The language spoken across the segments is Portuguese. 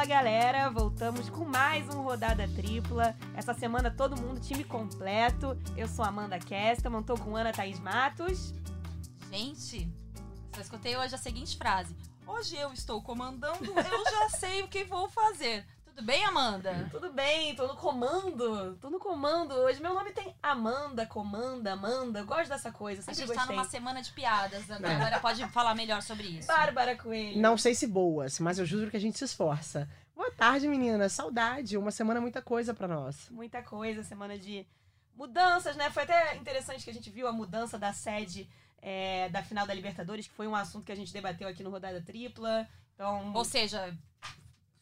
Fala galera, voltamos com mais um Rodada Tripla. Essa semana todo mundo, time completo. Eu sou Amanda Kesterman, tô com Ana Thaís Matos. Gente, só escutei hoje a seguinte frase: Hoje eu estou comandando, eu já sei o que vou fazer. Tudo bem, Amanda? Tudo bem, tô no comando. Tô no comando hoje. Meu nome tem Amanda, comanda, Amanda. Eu gosto dessa coisa, A sempre gente gostei. tá numa semana de piadas. A Bárbara pode falar melhor sobre isso. Bárbara Coelho. Não sei se boas, mas eu juro que a gente se esforça. Boa tarde, meninas. Saudade. Uma semana muita coisa pra nós. Muita coisa, semana de mudanças, né? Foi até interessante que a gente viu a mudança da sede é, da final da Libertadores, que foi um assunto que a gente debateu aqui no Rodada Tripla. Então, Ou seja,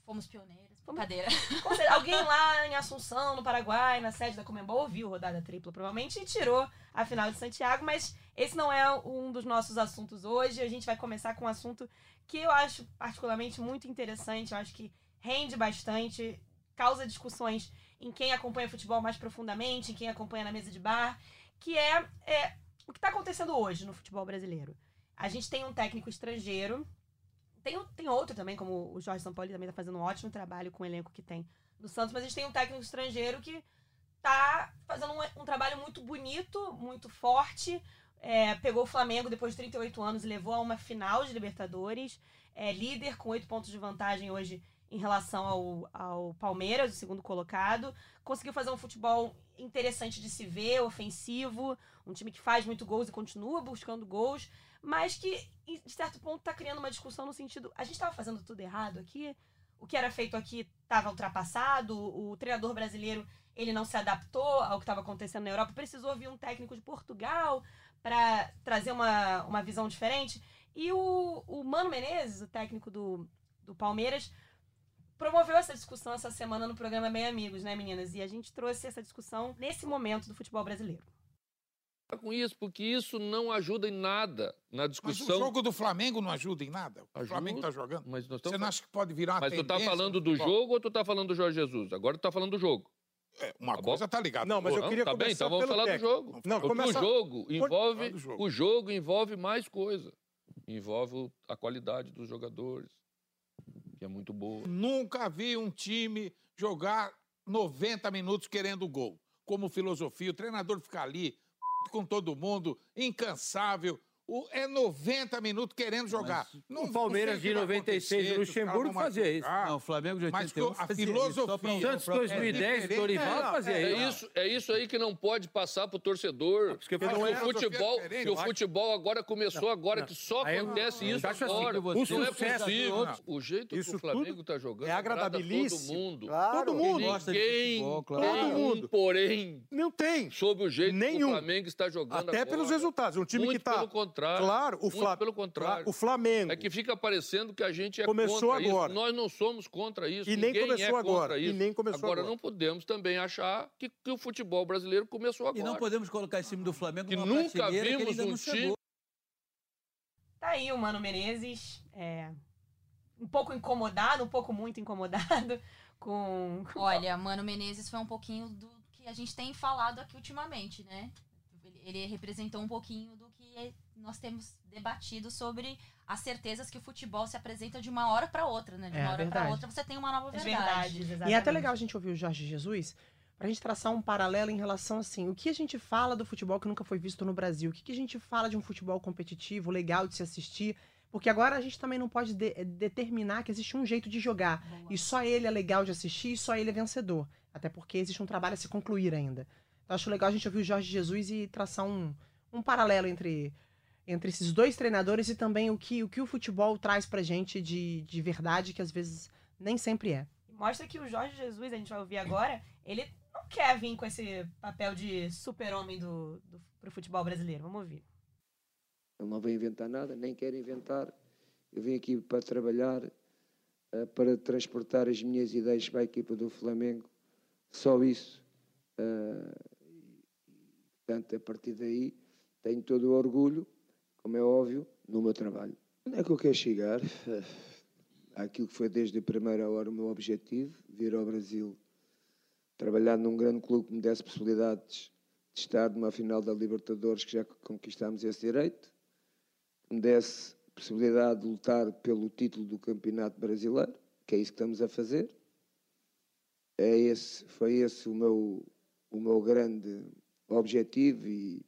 fomos pioneiros. Brincadeira. Alguém lá em Assunção, no Paraguai, na sede da Comembol, ouviu rodada tripla, provavelmente, e tirou a final de Santiago, mas esse não é um dos nossos assuntos hoje. A gente vai começar com um assunto que eu acho particularmente muito interessante, eu acho que rende bastante, causa discussões em quem acompanha futebol mais profundamente, em quem acompanha na mesa de bar, que é, é o que está acontecendo hoje no futebol brasileiro. A gente tem um técnico estrangeiro tem, tem outro também, como o Jorge Sampaoli também tá fazendo um ótimo trabalho com o elenco que tem no Santos, mas a gente tem um técnico estrangeiro que tá fazendo um, um trabalho muito bonito, muito forte. É, pegou o Flamengo depois de 38 anos e levou a uma final de Libertadores. É líder com oito pontos de vantagem hoje em relação ao, ao Palmeiras, o segundo colocado. Conseguiu fazer um futebol interessante de se ver, ofensivo, um time que faz muito gols e continua buscando gols, mas que, de certo ponto, tá criando uma discussão no sentido: a gente estava fazendo tudo errado aqui? O que era feito aqui estava ultrapassado? O treinador brasileiro ele não se adaptou ao que estava acontecendo na Europa? Precisou vir um técnico de Portugal para trazer uma, uma visão diferente? E o, o Mano Menezes, o técnico do, do Palmeiras, promoveu essa discussão essa semana no programa Bem Amigos, né, meninas? E a gente trouxe essa discussão nesse momento do futebol brasileiro. com isso, porque isso não ajuda em nada na Mas discussão. o jogo do Flamengo não ajuda em nada. O Ajuda. Flamengo tá jogando. Mas, nós Você não acha que pode virar uma Mas tu tá falando do jogo ou tu tá falando do Jorge Jesus? Agora tu tá falando do jogo. É, uma Tá bom? coisa tá ligada. Não, mas eu Não, queria tá bem, começar então vamos pelo falar técnico. do jogo. Não, Porque começa- o jogo envolve jogo. o jogo envolve mais coisa. Envolve a qualidade dos jogadores, que é muito boa. Nunca vi um time jogar 90 minutos querendo gol. Como filosofia, o treinador fica ali com todo mundo, incansável. O- é 90 minutos querendo jogar. Não- o não Palmeiras sei o de que vai 96 acontecer, do Luxemburgo fazia isso. Não, o Flamengo de Mas 81 que a fazia isso, filosofia- pra- Santos pra- 2010, diferente. Dorival É, fazia É isso. isso, é isso aí que não pode passar pro torcedor. Porque não é o futebol, diferente, que o futebol agora começou agora, não. que só acontece eu isso acho assim, agora. que você- não é o possível. Não. O jeito que Isso o Flamengo tá jogando é agrada agradabilíssimo. todo mundo. Claro. Todo mundo. gosta de Ninguém futebol, claro. tem Todo mundo. porém Não tem. sobre o jeito que Nenhum. o Flamengo está jogando Até agora. pelos resultados. Um time que tá. Contrário. Claro, o, Muito Fla... pelo contrário. o Flamengo. É que fica parecendo que a gente é Começou contra agora. isso. Nós não somos contra isso. E nem Ninguém começou é agora. E Isso. nem começou agora, agora. não podemos também achar que, que o futebol brasileiro começou agora. E não podemos colocar esse time do Flamengo Que numa nunca que vimos ainda um não time- chegou. Tá aí o Mano Menezes, é, um pouco incomodado, um pouco muito incomodado com. Olha, Mano Menezes foi um pouquinho do que a gente tem falado aqui ultimamente, né? Ele, ele representou um pouquinho do que nós temos debatido sobre as certezas que o futebol se apresenta de uma hora para outra, né? De É, uma hora para verdade. outra você tem uma nova As verdade. exatamente. E é até legal a gente ouvir o Jorge Jesus pra gente traçar um paralelo em relação assim, o que a gente fala do futebol que nunca foi visto no Brasil, o que, que a gente fala de um futebol competitivo, legal de se assistir, porque agora a gente também não pode de- eh, determinar que existe um jeito de jogar Boa. e só ele é legal de assistir e só ele é vencedor, até porque existe um trabalho a se concluir ainda. Então acho legal a gente ouvir o Jorge Jesus e traçar um, um paralelo entre entre esses dois treinadores e também o que o, que o futebol traz pra gente de, de verdade, que às vezes nem sempre é. Mostra que o Jorge Jesus, a gente vai ouvir agora, ele não quer vir com esse papel de super-homem do, do, pro futebol brasileiro. Vamos ouvir. Ele não veio inventar nada, nem quer inventar. Eu vim aqui para trabalhar, eh, para transportar as minhas ideias para a equipa do Flamengo. Só isso. Eh, portanto, a partir daí, tenho todo o orgulho, como é óbvio, no meu trabalho. Onde é que eu quero chegar? Aquilo que foi desde a primeira hora o meu objetivo, vir ao Brasil, trabalhar num grande clube que me desse possibilidades de estar numa final da Libertadores, que já conquistámos esse direito, que me desse possibilidade de lutar pelo título do Campeonato Brasileiro, que é isso que estamos a fazer. É esse, foi esse o meu, o meu grande objetivo e,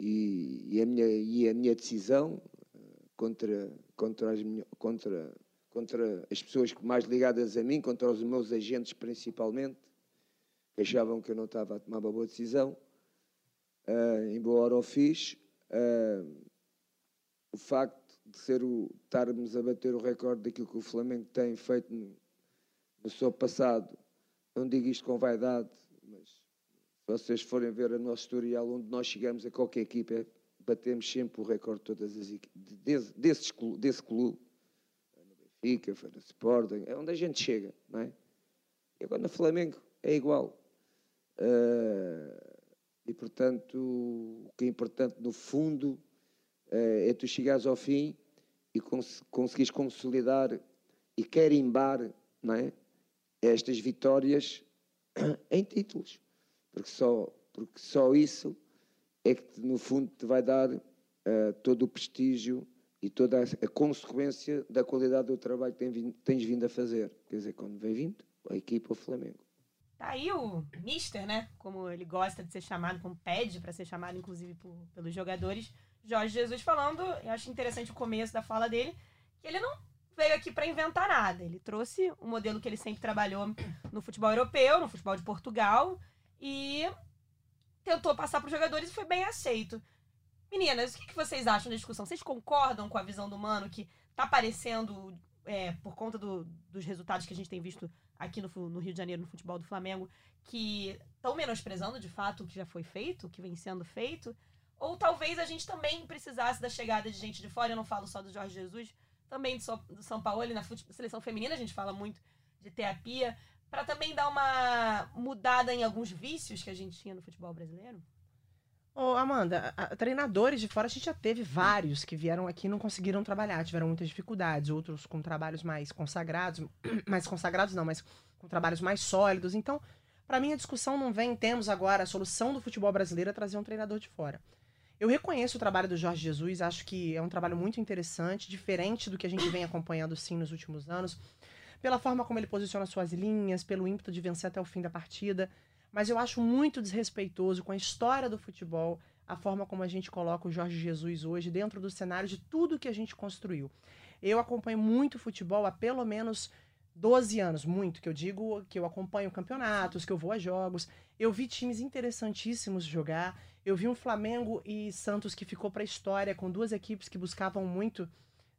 e, e a, minha, e a minha decisão eh, contra, contra, as, contra, contra as pessoas mais ligadas a mim, contra os meus agentes principalmente, que achavam que eu não estava a tomar uma boa decisão. Uh, embora o fiz, uh, o facto de ser o, estarmos a bater o recorde daquilo que o Flamengo tem feito no, no seu passado, não digo isto com vaidade, mas vocês forem ver a nossa historial, onde nós chegamos a qualquer equipa, batemos sempre o recorde de todas as equipes, desse, desse, desse clube. Foi no Benfica, foi no Sporting, é onde a gente chega, não é? E agora no Flamengo é igual. Uh, e portanto, o que é importante no fundo uh, é tu chegares ao fim e cons conseguires consolidar e carimbar não é? estas vitórias em títulos. Porque só, porque só isso é que, no fundo, te vai dar uh, todo o prestígio e toda a, consequência da qualidade do trabalho que tens vindo a fazer. Quer dizer, quando vem vindo, a equipa, o Flamengo. Tá aí o Mister, né? Como ele gosta de ser chamado, como pede para ser chamado, inclusive, por, pelos jogadores. Jorge Jesus falando, eu acho interessante o começo da fala dele, que ele não veio aqui para inventar nada. Ele trouxe o um modelo que ele sempre trabalhou no futebol europeu, no futebol de Portugal, e tentou passar para os jogadores e foi bem aceito. Meninas, o que, vocês acham da discussão? Vocês concordam com a visão do Mano que tá aparecendo, é, por conta do, dos resultados que a gente tem visto aqui no, no, Rio de Janeiro, no futebol do Flamengo, que estão menosprezando de fato o que já foi feito, o que vem sendo feito? Ou talvez a gente também precisasse da chegada de gente de fora, eu não falo só do Jorge Jesus, também do São Paulo, e na seleção feminina a gente fala muito de terapia, para também dar uma mudada em alguns vícios que a gente tinha no futebol brasileiro? Ô, Amanda, a, a, treinadores de fora a gente já teve vários que vieram aqui e não conseguiram trabalhar, tiveram muitas dificuldades, outros com trabalhos mais consagrados, mais consagrados não, mas com trabalhos mais sólidos. Então, para mim a discussão não vem, temos agora a solução do futebol brasileiro a trazer um treinador de fora. Eu reconheço o trabalho do Jorge Jesus, acho que é um trabalho muito interessante, diferente do que a gente vem acompanhando sim nos últimos anos, pela forma como ele posiciona suas linhas, pelo ímpeto de vencer até o fim da partida. Mas eu acho muito desrespeitoso com a história do futebol a forma como a gente coloca o Jorge Jesus hoje dentro do cenário de tudo que a gente construiu. Eu acompanho muito futebol há pelo menos 12 anos, muito, que eu digo que eu acompanho campeonatos, que eu vou a jogos. Eu vi times interessantíssimos jogar. Eu vi um Flamengo e Santos que ficou para a história, com duas equipes que buscavam muito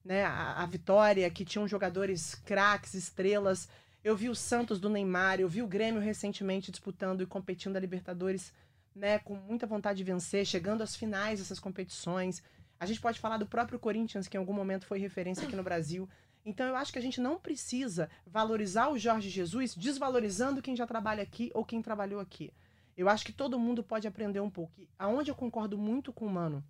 né, a, a vitória, que tinham jogadores craques, estrelas. Eu vi o Santos do Neymar, eu vi o Grêmio recentemente disputando e competindo a Libertadores, né, com muita vontade de vencer, chegando às finais dessas competições. A gente pode falar do próprio Corinthians, que em algum momento foi referência aqui no Brasil. Então eu acho que a gente não precisa valorizar o Jorge Jesus desvalorizando quem já trabalha aqui ou quem trabalhou aqui. Eu acho que todo mundo pode aprender um pouco. E aonde eu concordo muito com o Mano,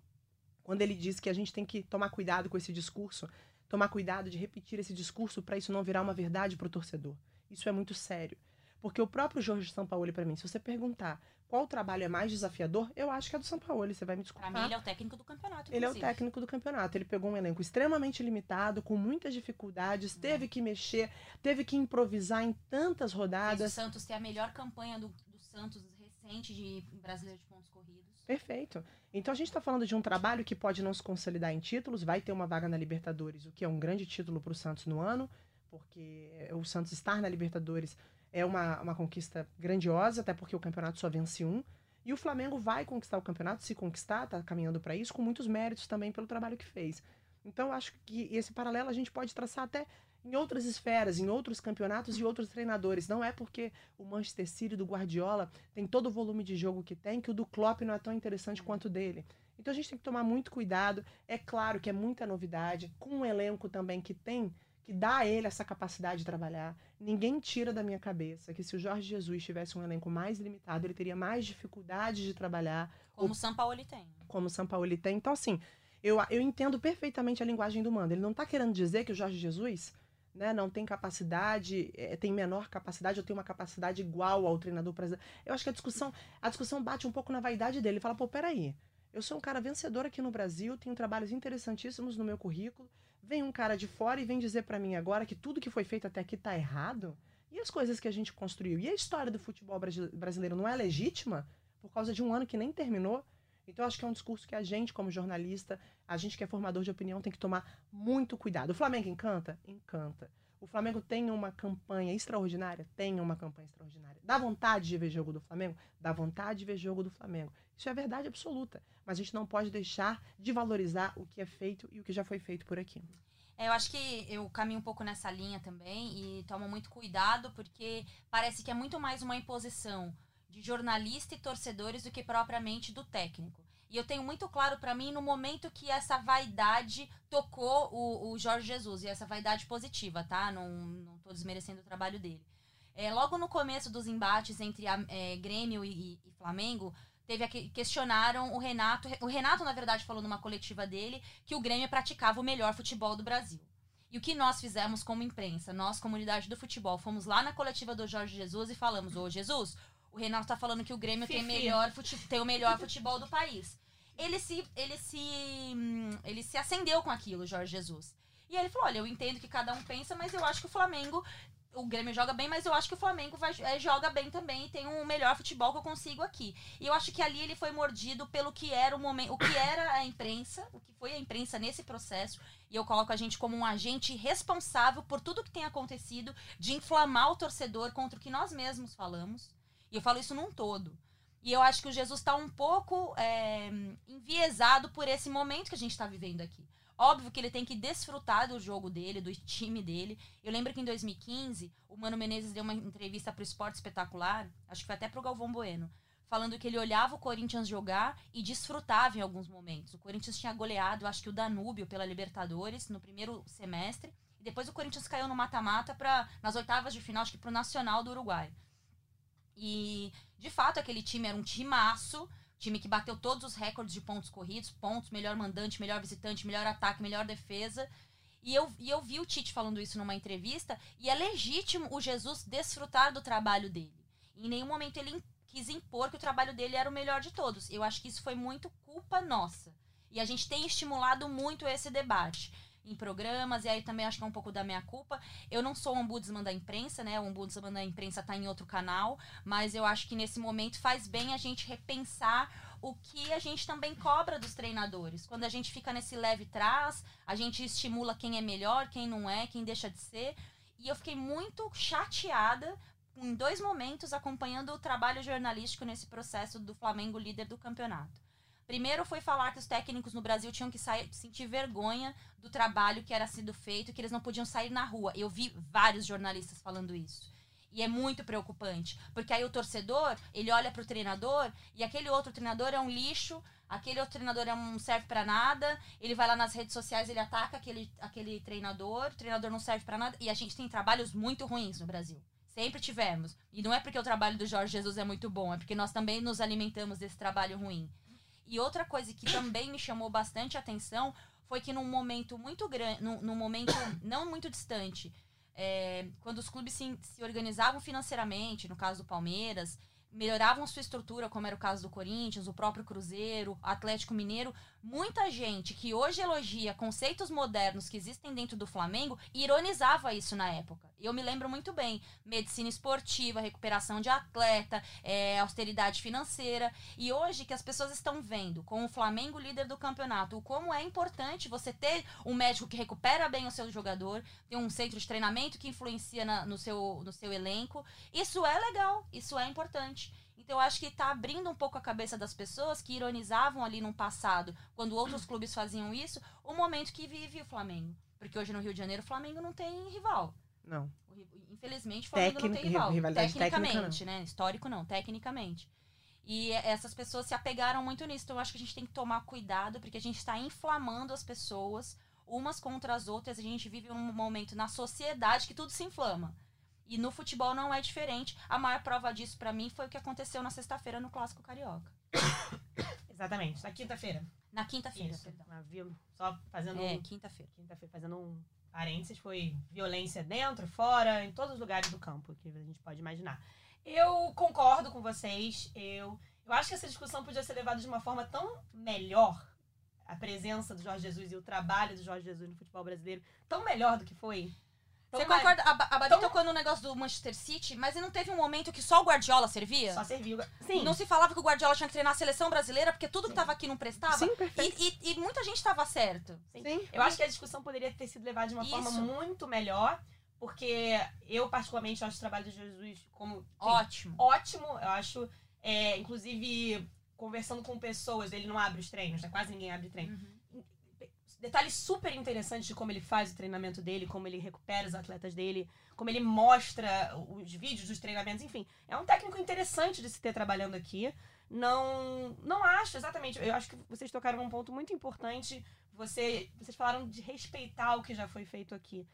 quando ele diz que a gente tem que tomar cuidado com esse discurso, tomar cuidado de repetir esse discurso para isso não virar uma verdade para o torcedor. Isso é muito sério. Porque o próprio Jorge Sampaoli, para mim, se você perguntar qual trabalho é mais desafiador, eu acho que é do Sampaoli, você vai me desculpar. Pra mim, ele é o técnico do campeonato. Inclusive. Ele é o técnico do campeonato. Ele pegou um elenco extremamente limitado, com muitas dificuldades, uhum. teve que mexer, teve que improvisar em tantas rodadas. Fez o Santos ter a melhor campanha do, do Santos recente de brasileiro de pontos corridos. Perfeito. Então a gente está falando de um trabalho que pode não se consolidar em títulos, vai ter uma vaga na Libertadores, o que é um grande título para o Santos no ano, porque o Santos estar na Libertadores é uma, uma conquista grandiosa, até porque o campeonato só vence um. E o Flamengo vai conquistar o campeonato, se conquistar, está caminhando para isso, com muitos méritos também pelo trabalho que fez. Então, acho que esse paralelo a gente pode traçar até em outras esferas, em outros campeonatos e outros treinadores. Não é porque o Manchester City do Guardiola tem todo o volume de jogo que tem que o do Klopp não é tão interessante quanto o dele. Então a gente tem que tomar muito cuidado. É claro que é muita novidade, com um elenco também que tem que dá a ele essa capacidade de trabalhar. Ninguém tira da minha cabeça que se o Jorge Jesus tivesse um elenco mais limitado, ele teria mais dificuldade de trabalhar. Como o São Paulo tem. Como o São Paulo tem. Então, assim, eu, eu entendo perfeitamente a linguagem do mando. Ele não está querendo dizer que o Jorge Jesus né, não tem capacidade, é, tem menor capacidade ou tem uma capacidade igual ao treinador brasileiro. Eu acho que a discussão, a discussão bate um pouco na vaidade dele. Ele fala, pô, peraí, eu sou um cara vencedor aqui no Brasil, tenho trabalhos interessantíssimos no meu currículo, Vem um cara de fora e vem dizer pra mim agora que tudo que foi feito até aqui tá errado? E as coisas que a gente construiu? E a história do futebol brasi- brasileiro não é legítima por causa de um ano que nem terminou? Então, acho que é um discurso que a gente, como jornalista, a gente que é formador de opinião, tem que tomar muito cuidado. O Flamengo encanta? Encanta. O Flamengo tem uma campanha extraordinária? Tem uma campanha extraordinária. Dá vontade de ver jogo do Flamengo? Dá vontade de ver jogo do Flamengo. Isso é verdade absoluta. Mas a gente não pode deixar de valorizar o que é feito e o que já foi feito por aqui. É, eu acho que eu caminho um pouco nessa linha também e tomo muito cuidado porque parece que é muito mais uma imposição de jornalista e torcedores do que propriamente do técnico. E eu tenho muito claro pra mim no momento que essa vaidade tocou o, o Jorge Jesus, e essa vaidade positiva, tá? Não, não tô desmerecendo o trabalho dele. É, logo no começo dos embates entre a, é, Grêmio e, e Flamengo, teve aqui, questionaram o Renato. O Renato, na verdade, falou numa coletiva dele que o Grêmio praticava o melhor futebol do Brasil. E o que nós fizemos como imprensa, nós, comunidade do futebol, fomos lá na coletiva do Jorge Jesus e falamos: Ô Jesus, o Renato tá falando que o Grêmio tem, melhor fute- tem o melhor futebol do país. Ele se, ele se, ele se acendeu com aquilo, Jorge Jesus. E ele falou: olha, eu entendo que cada um pensa, mas eu acho que o Flamengo. O Grêmio joga bem, mas eu acho que o Flamengo vai, é, joga bem também e tem um melhor futebol que eu consigo aqui. E eu acho que ali ele foi mordido pelo que era o momento, o que era a imprensa, o que foi a imprensa nesse processo. E eu coloco a gente como um agente responsável por tudo que tem acontecido, de inflamar o torcedor contra o que nós mesmos falamos. E eu falo isso num todo. E eu acho que o Jesus está um pouco é, enviesado por esse momento que a gente está vivendo aqui. Óbvio que ele tem que desfrutar do jogo dele, do time dele. Eu lembro que em 2015, o Mano Menezes deu uma entrevista pro Esporte Espetacular, acho que foi até pro Galvão Bueno, falando que ele olhava o Corinthians jogar e desfrutava em alguns momentos. O Corinthians tinha goleado, acho que o Danúbio pela Libertadores no primeiro semestre, e depois o Corinthians caiu no mata-mata para nas oitavas de final, acho que pro Nacional do Uruguai. E de fato aquele time era um timaço, time que bateu todos os recordes de pontos corridos, pontos, melhor mandante, melhor visitante, melhor ataque, melhor defesa. E eu, e eu vi o Tite falando isso numa entrevista, e é legítimo o Jesus desfrutar do trabalho dele. Em nenhum momento ele quis impor que o trabalho dele era o melhor de todos. Eu acho que isso foi muito culpa nossa. E a gente tem estimulado muito esse debate em programas, e aí também acho que é um pouco da minha culpa. Eu não sou ombudsman da imprensa, né? O ombudsman da imprensa tá em outro canal, mas eu acho que nesse momento faz bem a gente repensar o que a gente também cobra dos treinadores. Quando a gente fica nesse leve trás, a gente estimula quem é melhor, quem não é, quem deixa de ser. E eu fiquei muito chateada em dois momentos acompanhando o trabalho jornalístico nesse processo do Flamengo líder do campeonato. Primeiro foi falar que os técnicos no Brasil tinham que sair, sentir vergonha do trabalho que era sido feito, que eles não podiam sair na rua. Eu vi vários jornalistas falando isso. E é muito preocupante, porque aí o torcedor, ele olha pro treinador e aquele outro treinador é um lixo, aquele outro treinador é um serve pra nada, ele vai lá nas redes sociais, ele ataca aquele, aquele treinador, o treinador não serve pra nada, e a gente tem trabalhos muito ruins no Brasil. Sempre tivemos. E não é porque o trabalho do Jorge Jesus é muito bom, é porque nós também nos alimentamos desse trabalho ruim. E outra coisa que também me chamou bastante atenção foi que num momento muito grande, num, num momento não muito distante, é, quando os clubes se, se organizavam financeiramente, no caso do Palmeiras, melhoravam sua estrutura, como era o caso do Corinthians, o próprio Cruzeiro, Atlético Mineiro, muita gente que hoje elogia conceitos modernos que existem dentro do Flamengo ironizava isso na época. Eu me lembro muito bem, medicina esportiva, recuperação de atleta, é, austeridade financeira. E hoje que as pessoas estão vendo, com o Flamengo líder do campeonato, o como é importante você ter um médico que recupera bem o seu jogador, ter um centro de treinamento que influencia na- no, seu, no seu elenco. Isso é legal, isso é importante. Então eu acho que tá abrindo um pouco a cabeça das pessoas que ironizavam ali no passado, quando outros clubes faziam isso, o momento que vive o Flamengo. Porque hoje no Rio de Janeiro o Flamengo não tem rival. Não. Infelizmente, o Flamengo não Técnico- tem rival. rivalidade técnica, Tecnicamente, né? Histórico não, tecnicamente. E essas pessoas se apegaram muito nisso. Então, eu acho que a gente tem que tomar cuidado, porque a gente está inflamando as pessoas umas contra as outras. A gente vive um momento na sociedade que tudo se inflama. E no futebol não é diferente. A maior prova disso, pra mim, foi o que aconteceu na sexta-feira no Clássico Carioca. Exatamente, na quinta-feira. Na quinta-feira, perdão. Viu? Só fazendo É, um quinta-feira. quinta-feira, fazendo um parênteses, foi violência dentro, fora, em todos os lugares do campo que a gente pode imaginar. Eu concordo com vocês. Eu, eu acho que essa discussão podia ser levada de uma forma tão melhor. a presença do Jorge Jesus e o trabalho do Jorge Jesus no futebol brasileiro tão melhor do que foi? Tão Você concorda? A, Ba- a Babi Então- tocou no negócio do Manchester City, mas não teve um momento que só o Guardiola servia? Só serviu. Sim. Não se falava que o Guardiola tinha que treinar a seleção brasileira porque tudo que tava aqui não prestava? Sim, perfeito. E, e- e muita gente tava certo. Sim. Sim. Eu acho que a discussão poderia ter sido levada de uma forma Isso. muito melhor, porque eu, particularmente, acho o trabalho do Jesus como enfim, Ótimo. ótimo. Eu acho, é, inclusive, conversando com pessoas, ele não abre os treinos, né? quase ninguém abre treino. Uhum. Detalhes super interessantes de como ele faz o treinamento dele, como ele recupera os atletas dele, como ele mostra os vídeos dos treinamentos, enfim. É um técnico interessante de se ter trabalhando aqui. Não, não acho, exatamente. Eu acho que vocês tocaram num ponto muito importante. Você, vocês falaram de respeitar o que já foi feito aqui.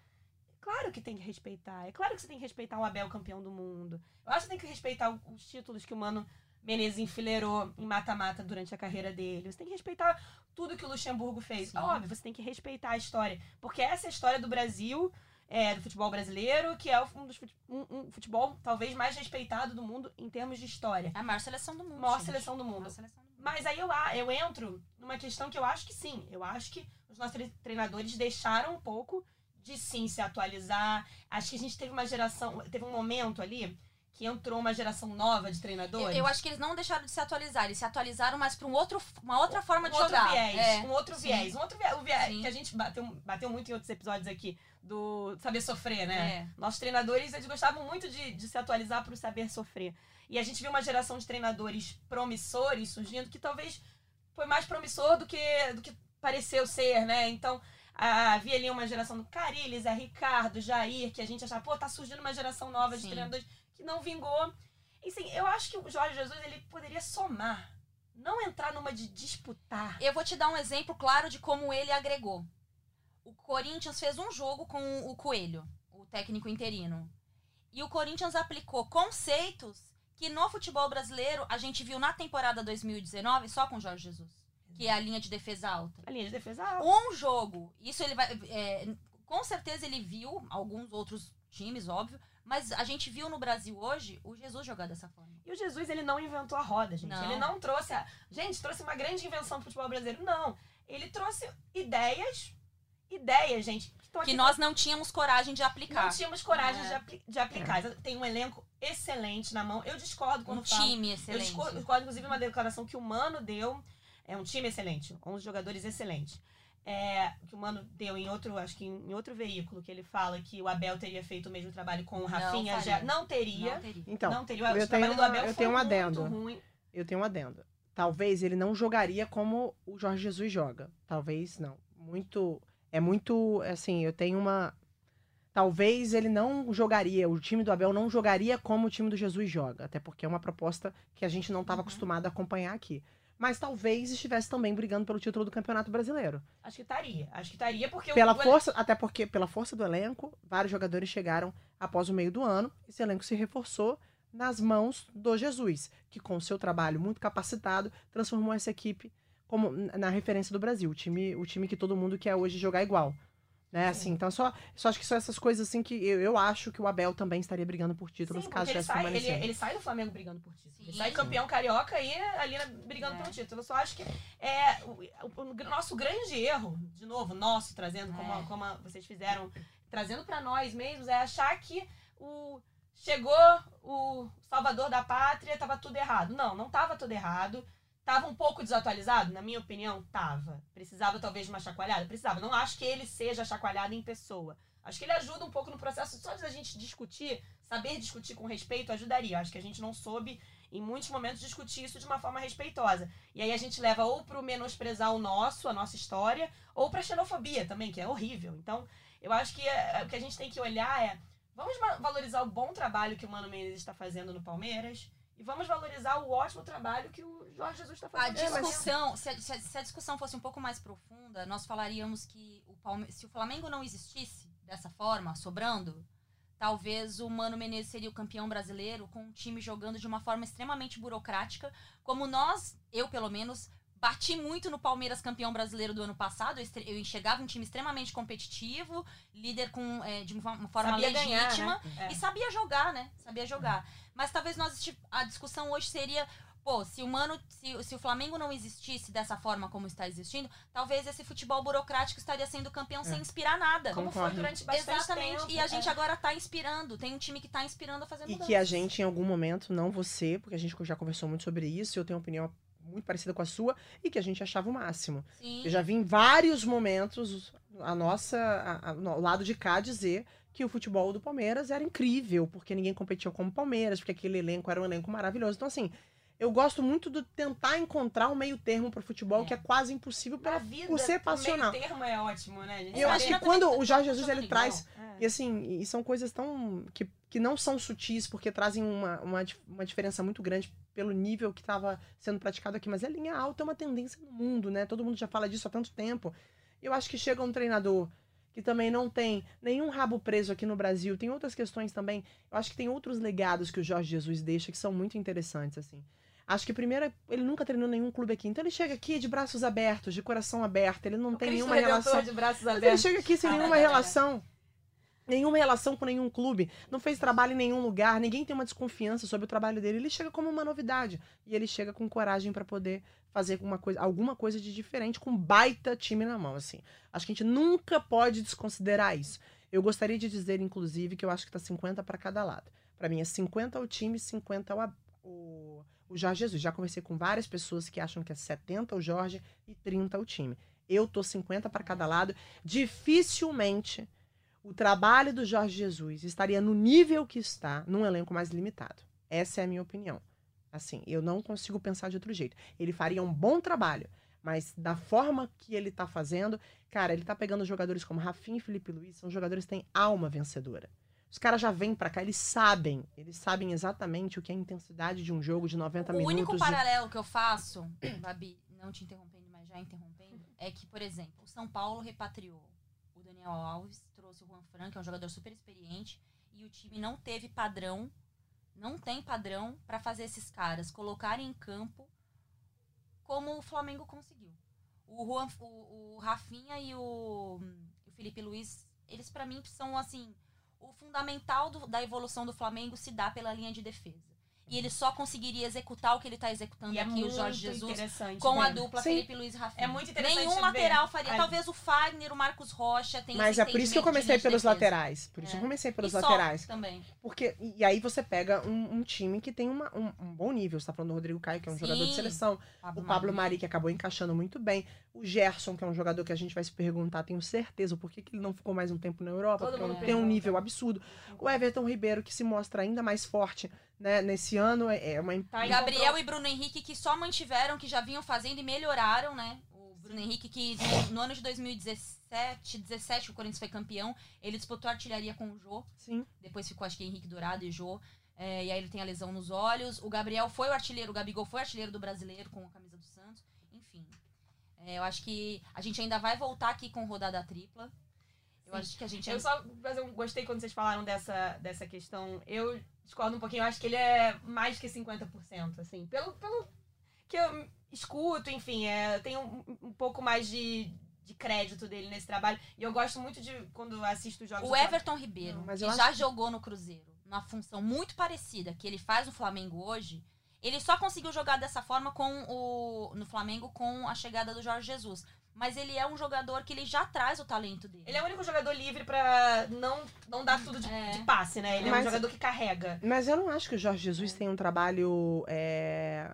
Claro que tem que respeitar. É claro que você tem que respeitar o Abel campeão do mundo. Eu acho que tem que respeitar os títulos que o Mano Menezes enfileirou em mata-mata durante a carreira dele. Você tem que respeitar tudo que o Luxemburgo fez. Sim. Óbvio, você tem que respeitar a história. Porque essa é a história do Brasil, é, do futebol brasileiro, que é um dos um, um futebol talvez mais respeitado do mundo em termos de história. É a maior seleção do mundo. Maior gente. seleção do mundo. Maior seleção do mundo. Mas aí eu, eu entro numa questão que eu acho que sim. Eu acho que os nossos tre- treinadores deixaram um pouco de sim se atualizar. Acho que a gente teve uma geração, teve um momento ali que entrou uma geração nova de Eu, treinadores. eu acho que eles não deixaram de se atualizar, eles se atualizaram, mas pra um outro, uma outra forma um de outro jogar. viés, É. um outro sim. viés, um outro viés, o viés Sim. que a gente bateu, bateu muito em outros episódios aqui do saber sofrer, né? É. Nossos treinadores, eles gostavam muito de, de se atualizar para o saber sofrer. E a gente viu uma geração de treinadores promissores surgindo que talvez foi mais promissor do que, do que pareceu ser, né? Então, havia ali uma geração do Carilles, é Ricardo, Jair, que a gente achava, pô, tá surgindo uma geração nova de Sim. treinadores que não vingou. E eu acho que o Jorge Jesus ele poderia somar, não entrar numa de disputar. Eu vou te dar um exemplo claro de como ele agregou. O Corinthians fez um jogo com o Coelho, o técnico interino. E o Corinthians aplicou conceitos que no futebol brasileiro a gente viu na temporada 2019 só com o Jorge Jesus. Que é a linha de defesa alta. A linha de defesa alta. Um jogo. Isso ele vai. é, com certeza ele viu alguns outros times, óbvio. Mas a gente viu no Brasil hoje o Jesus jogar dessa forma. E o Jesus, ele não inventou a roda, gente. Não. Ele não trouxe a... Gente, trouxe uma grande invenção pro futebol brasileiro. Não. Ele trouxe ideias, ideias, gente, que Que nós não tínhamos coragem de aplicar. não tínhamos coragem É. de, apli- de aplicar. Tem um elenco excelente na mão. Eu discordo quando Um falo. time Eu excelente. discordo, discordo, inclusive, uma declaração que o Mano deu. É um time excelente, 11 jogadores excelentes. É, que o Mano deu em outro, acho que em outro veículo, que ele fala que o Abel teria feito o mesmo trabalho com o Rafinha. faria. já, não teria. Não teria. Então, não teria. O eu tenho trabalho do uma- Abel eu foi tenho um muito adendo. ruim. eu tenho um adendo. Talvez ele não jogaria como o Jorge Jesus joga. Talvez não. Muito. É muito. Assim, eu tenho uma. Talvez ele não jogaria, o time do Abel não jogaria como o time do Jesus joga. Até porque é uma proposta que a gente não estava Uhum. acostumado a acompanhar aqui. Mas talvez estivesse também brigando pelo título do Campeonato Brasileiro. Acho que estaria. Acho que estaria porque Pela o, força, até porque pela força do elenco, vários jogadores chegaram após o meio do ano. Esse elenco se reforçou nas mãos do Jesus, que com seu trabalho muito capacitado transformou essa equipe como na referência do Brasil, o time, o time que todo mundo quer hoje jogar igual. Né, assim, então só, só acho que são essas coisas assim que eu, eu acho que o Abel também estaria brigando por títulos Sim, caso ele estivesse sai, ele, ele sai do Flamengo brigando por título. Ele sai campeão carioca e ali brigando É. pelo título. Eu só acho que é o, o- o nosso grande erro, de novo, nosso, trazendo como, É. como vocês fizeram, trazendo pra nós mesmos, é achar que o chegou o salvador da pátria, tava tudo errado. Não, não tava tudo errado. Tava um pouco desatualizado, na minha opinião, tava. Precisava talvez de uma chacoalhada? Precisava. Não acho que ele seja chacoalhado em pessoa. Acho que ele ajuda um pouco no processo. Só de a gente discutir, saber discutir com respeito, ajudaria. Acho que a gente não soube, em muitos momentos, discutir isso de uma forma respeitosa. E aí a gente leva ou pro menosprezar o nosso, a nossa história, ou pra xenofobia também, que é horrível. Então, eu acho que é, o que a gente tem que olhar é. Vamos va- valorizar o bom trabalho que o Mano Menezes está fazendo no Palmeiras. E vamos valorizar o ótimo trabalho que o Jorge Jesus está A fazendo. no Flamengo. discussão, se a, se a- se a discussão fosse um pouco mais profunda, nós falaríamos que o Palme se o Flamengo não existisse dessa forma, sobrando, talvez o Mano Menezes seria o campeão brasileiro com um time jogando de uma forma extremamente burocrática, como nós, eu pelo menos, bati muito no Palmeiras campeão brasileiro do ano passado. Eu enxergava um time extremamente competitivo, líder com, é, de uma forma Sabia ganhar, legítima. né? É. E sabia jogar, né? Sabia jogar. Mas talvez nós a discussão hoje seria, pô, se o Mano, se, se o Flamengo não existisse dessa forma como está existindo, talvez esse futebol burocrático estaria sendo campeão sem inspirar nada. Como foi Concordo. durante bastante Exatamente. tempo. E a gente é. agora tá inspirando. Tem um time que tá inspirando a fazer E mudanças. que a gente, em algum momento, não você, porque a gente já conversou muito sobre isso, e eu tenho uma opinião muito parecida com a sua, e que a gente achava o máximo. Sim. Eu já vi em vários momentos a nossa, a- a- no- o lado de cá dizer que o futebol do Palmeiras era incrível, porque ninguém competia como o Palmeiras, porque aquele elenco era um elenco maravilhoso. Então, assim, eu gosto muito de tentar encontrar um meio termo pro futebol, É. que é quase impossível pela, vida, por ser o passional. meio termo é ótimo, né, gente? E eu É, acho que quando tá- o Jorge Jesus ele traz e assim, e são coisas tão. que, que não são sutis, porque trazem uma, uma, uma diferença muito grande pelo nível que estava sendo praticado aqui. Mas a linha alta é uma tendência no mundo, né? Todo mundo já fala disso há tanto tempo. Eu acho que chega um treinador que também não tem nenhum rabo preso aqui no Brasil. Tem outras questões também. Eu acho que tem outros legados que o Jorge Jesus deixa que são muito interessantes, assim. Acho que primeiro ele nunca treinou nenhum clube aqui. Então ele chega aqui de braços abertos, de coração aberto. Ele não O tem Cristo nenhuma relação. de braços Mas ele abertos. chega aqui sem nenhuma é, é, é. relação. Nenhuma relação com nenhum clube. Não fez trabalho em nenhum lugar. Ninguém tem uma desconfiança sobre o trabalho dele. Ele chega como uma novidade. E ele chega com coragem pra poder fazer uma coisa, alguma coisa de diferente com baita time na mão. Assim. Acho que a gente nunca pode desconsiderar isso. Eu gostaria de dizer, inclusive, que eu acho que tá 50 para cada lado. Pra mim é 50 o time, 50 o, o, o Jorge Jesus. Já conversei com várias pessoas que acham que é 70 o Jorge e 30 o time. Eu tô 50 para cada lado. Dificilmente o trabalho do Jorge Jesus estaria no nível que está num elenco mais limitado. Essa é a minha opinião. Assim, eu não consigo pensar de outro jeito. Ele faria um bom trabalho, mas da forma que ele tá fazendo, cara, ele tá pegando jogadores como Rafinha e Felipe Luiz, são jogadores que têm alma vencedora. Os caras já vêm pra cá, eles sabem, eles sabem exatamente o que é a intensidade de um jogo de 90 O minutos. único de- paralelo que eu faço, Babi, não te interrompendo, mas já interrompendo, é que, por exemplo, o São Paulo repatriou o Daniel Alves, trouxe o Juan Fran, que é um jogador super experiente, e o time não teve padrão, não tem padrão pra fazer esses caras colocarem em campo como o Flamengo conseguiu. O, Juan, o, o Rafinha e o, o Felipe Luiz, eles pra mim são assim, o fundamental do- da evolução do Flamengo se dá pela linha de defesa. E ele só conseguiria executar o que ele tá executando E é aqui, muito o Jorge Jesus, interessante. com a dupla Sim. Felipe Luiz e Rafinha. É muito interessante Nenhum ver. lateral faria. Ai. Talvez o Fagner, o Marcos Rocha tenham Mas esse é por isso que eu comecei pelos defesa. laterais. Por isso É. eu comecei pelos E só laterais. também. Porque, e aí você pega um, um time que tem uma- um, um bom nível. Você tá falando do Rodrigo Caio, que é um Sim. jogador de seleção. O Pablo Mari, que acabou encaixando muito bem. O Gerson, que é um jogador que a gente vai se perguntar, tenho certeza, por que, que ele não ficou mais um tempo na Europa? Todo porque mundo tem um nível absurdo. O Everton Ribeiro, que se mostra ainda mais forte né, nesse ano, é é uma Tá, Gabriel e Bruno Henrique que só mantiveram, que já vinham fazendo e melhoraram, né? O Bruno Henrique que no, no ano de 2017, 17, que o Corinthians foi campeão, ele disputou artilharia com o Jô. Sim. Depois ficou, acho que Henrique Dourado e Jô. É, e aí ele tem a lesão nos olhos. O Gabriel foi o artilheiro, o Gabigol foi artilheiro do brasileiro com a camisa do Santos. Enfim. É, eu acho que a gente ainda vai voltar aqui com rodada tripla. Eu Sim. acho que a gente Eu só mas eu gostei quando vocês falaram dessa, dessa questão. Eu discordo um pouquinho, eu acho que ele é mais que 50%, assim. Pelo, pelo que eu escuto, enfim, é, tem um, um pouco mais de, de crédito dele nesse trabalho. E eu gosto muito de quando assisto os jogos O Everton Ribeiro, Não, mas que eu já que- jogou no Cruzeiro, numa função muito parecida que ele faz no Flamengo hoje, ele só conseguiu jogar dessa forma com o no Flamengo com a chegada do Jorge Jesus. Mas ele é um jogador que ele já traz o talento dele. Ele é o único jogador livre pra não, não dar tudo de, É. de passe, né? Ele é Mas- um jogador que carrega. Mas eu não acho que o Jorge Jesus tenha um trabalho é,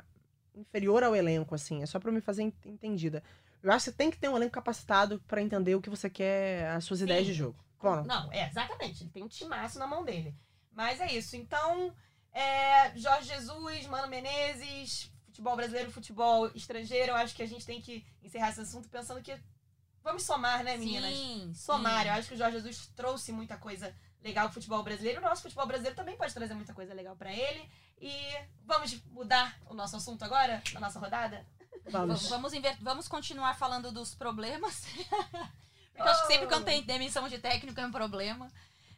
inferior ao elenco, assim. É só pra me fazer en- entendida. Eu acho que você tem que ter um elenco capacitado pra entender o que você quer, as suas Sim. ideias de jogo. Bom, Não, é, exatamente. Ele tem um timaço na mão dele. Mas é isso. Então, é, Jorge Jesus, Mano Menezes, futebol brasileiro, futebol estrangeiro. Eu acho que a gente tem que encerrar esse assunto pensando que vamos somar, né, meninas? Sim, Somar. sim. Eu acho que o Jorge Jesus trouxe muita coisa legal pro futebol brasileiro. O nosso futebol brasileiro também pode trazer muita coisa legal pra ele. E vamos mudar o nosso assunto agora, na nossa rodada? vamos. Vamos, inver- vamos continuar falando dos problemas. Porque eu acho que sempre quando tem demissão de técnico é um problema.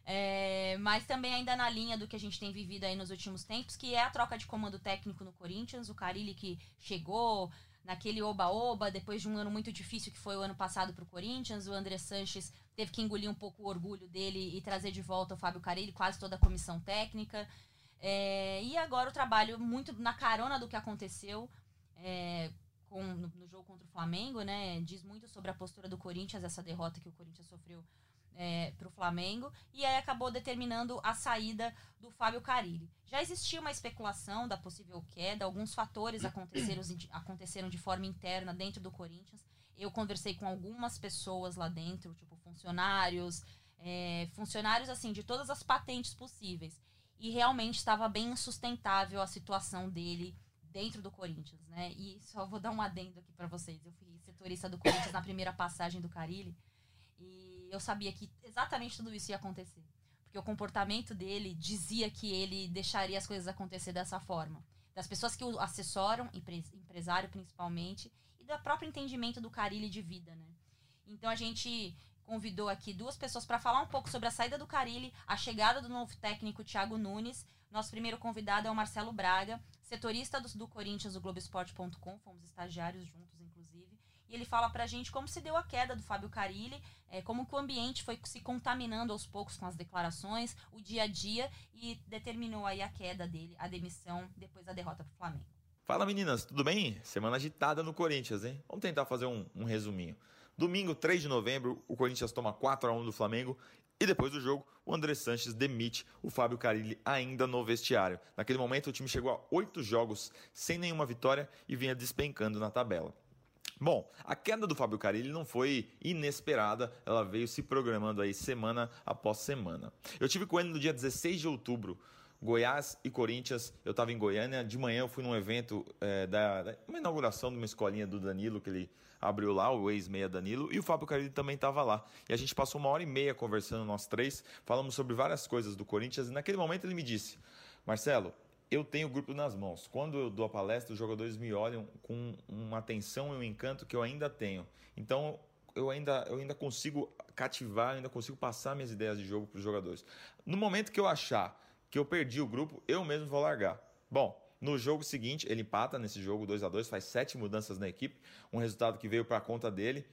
É, mas também ainda na linha do que a gente tem vivido aí nos últimos tempos, que é a troca de comando técnico no Corinthians. O Carilli que chegou naquele oba-oba, depois de um ano muito difícil que foi o ano passado pro Corinthians. O André Sanches teve que engolir um pouco o orgulho dele e trazer de volta o Fábio Carilli, quase toda a comissão técnica. É, e agora o trabalho muito na carona do que aconteceu é, com, no, no, jogo contra o Flamengo, né? Diz muito sobre a postura do Corinthians, essa derrota que o Corinthians sofreu é, para o Flamengo. E aí acabou determinando a saída do Fábio Carilli. Já existia uma especulação da possível queda, alguns fatores aconteceram, aconteceram de forma interna dentro do Corinthians. Eu conversei com algumas pessoas lá dentro, tipo funcionários, é, funcionários assim de todas as patentes possíveis e realmente estava bem insustentável a situação dele dentro do Corinthians, né? E só vou dar um adendo aqui para vocês. Eu fui setorista do Corinthians na primeira passagem do Carilli eu sabia que exatamente tudo isso ia acontecer. Porque o comportamento dele dizia que ele deixaria as coisas acontecer dessa forma. Das pessoas que o assessoram, empresário principalmente, e do próprio entendimento do Carilli de vida, né? Então a gente convidou aqui duas pessoas para falar um pouco sobre a saída do Carilli, a chegada do novo técnico Thiago Nunes. Nosso primeiro convidado é o Marcelo Braga, setorista do, do Corinthians do Globoesporte.com, fomos estagiários juntos. E ele fala pra gente como se deu a queda do Fábio Carilli, é, como que o ambiente foi se contaminando aos poucos com as declarações, o dia a dia, e determinou aí a queda dele, a demissão, depois da derrota pro Flamengo. Fala meninas, tudo bem? Semana agitada no Corinthians, hein? Vamos tentar fazer um, um resuminho. Domingo, 3 de novembro, o Corinthians toma 4 a 1 do Flamengo e depois do jogo, o André Sanches demite o Fábio Carilli ainda no vestiário. Naquele momento, o time chegou a oito jogos sem nenhuma vitória e vinha despencando na tabela. Bom, a queda do Fábio Carilli não foi inesperada, ela veio se programando aí semana após semana. Eu tive com ele no dia 16 de outubro, Goiás e Corinthians. Eu estava em Goiânia, de manhã eu fui num evento é, da, da, uma inauguração de uma escolinha do Danilo que ele abriu lá, o ex-meia Danilo, e o Fábio Carilli também estava lá. E a gente passou uma hora e meia conversando, nós três, falamos sobre várias coisas do Corinthians, e naquele momento ele me disse: Marcelo, eu tenho o grupo nas mãos. Quando eu dou a palestra, os jogadores me olham com uma atenção e um encanto que eu ainda tenho. Então, eu ainda, eu ainda consigo cativar, ainda consigo passar minhas ideias de jogo para os jogadores. No momento que eu achar que eu perdi o grupo, eu mesmo vou largar. Bom, no jogo seguinte, ele empata nesse jogo 2 a 2 faz sete mudanças na equipe, um resultado que veio para a conta dele.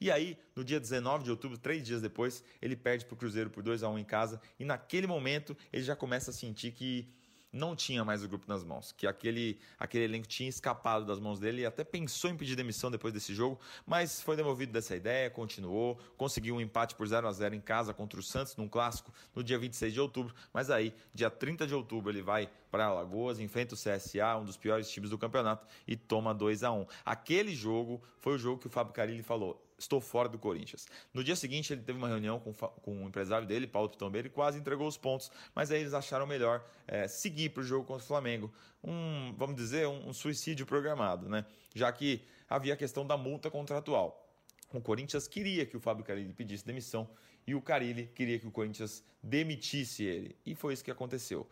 E aí, no dia 19 de outubro, três dias depois, ele perde para o Cruzeiro por 2 a 1 em casa. E naquele momento, ele já começa a sentir que não tinha mais o grupo nas mãos, que aquele, aquele elenco tinha escapado das mãos dele e até pensou em pedir demissão depois desse jogo, mas foi demovido dessa ideia, continuou, conseguiu um empate por 0 a 0 em casa contra o Santos num clássico no dia 26 de outubro, mas aí, dia 30 de outubro, ele vai para Alagoas, enfrenta o CSA, um dos piores times do campeonato e toma 2 a 1. Aquele jogo foi o jogo que o Fábio Carilli falou: estou fora do Corinthians. No dia seguinte, ele teve uma reunião com, com o empresário dele, Paulo Pitombeiro, e quase entregou os pontos, mas aí eles acharam melhor é, seguir para o jogo contra o Flamengo. Um, vamos dizer, um, um suicídio programado, né? Já que havia a questão da multa contratual. O Corinthians queria que o Fábio Carilli pedisse demissão e o Carilli queria que o Corinthians demitisse ele. E foi isso que aconteceu.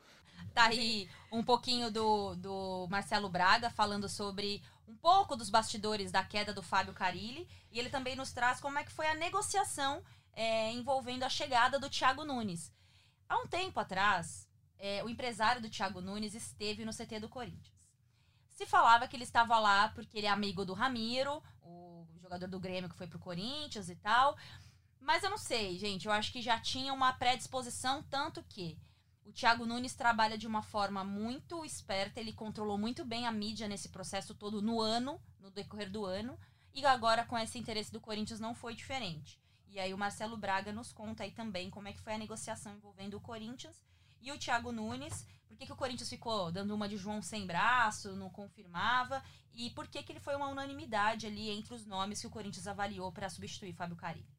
Tá aí um pouquinho do, do Marcelo Braga falando sobre um pouco dos bastidores da queda do Fábio Carilli. E ele também nos traz como é que foi a negociação é, envolvendo a chegada do Thiago Nunes. Há um tempo atrás, é, o empresário do Thiago Nunes esteve no CT do Corinthians. Se falava que ele estava lá porque ele é amigo do Ramiro, o jogador do Grêmio que foi pro Corinthians e tal. Mas eu não sei, gente. Eu acho que já tinha uma predisposição, tanto que o Thiago Nunes trabalha de uma forma muito esperta, ele controlou muito bem a mídia nesse processo todo no ano, no decorrer do ano, e agora com esse interesse do Corinthians não foi diferente. E aí o Marcelo Braga nos conta aí também como é que foi a negociação envolvendo o Corinthians e o Thiago Nunes, por que, que o Corinthians ficou dando uma de João sem braço, não confirmava, e por que, que ele foi uma unanimidade ali entre os nomes que o Corinthians avaliou para substituir Fábio Carilli.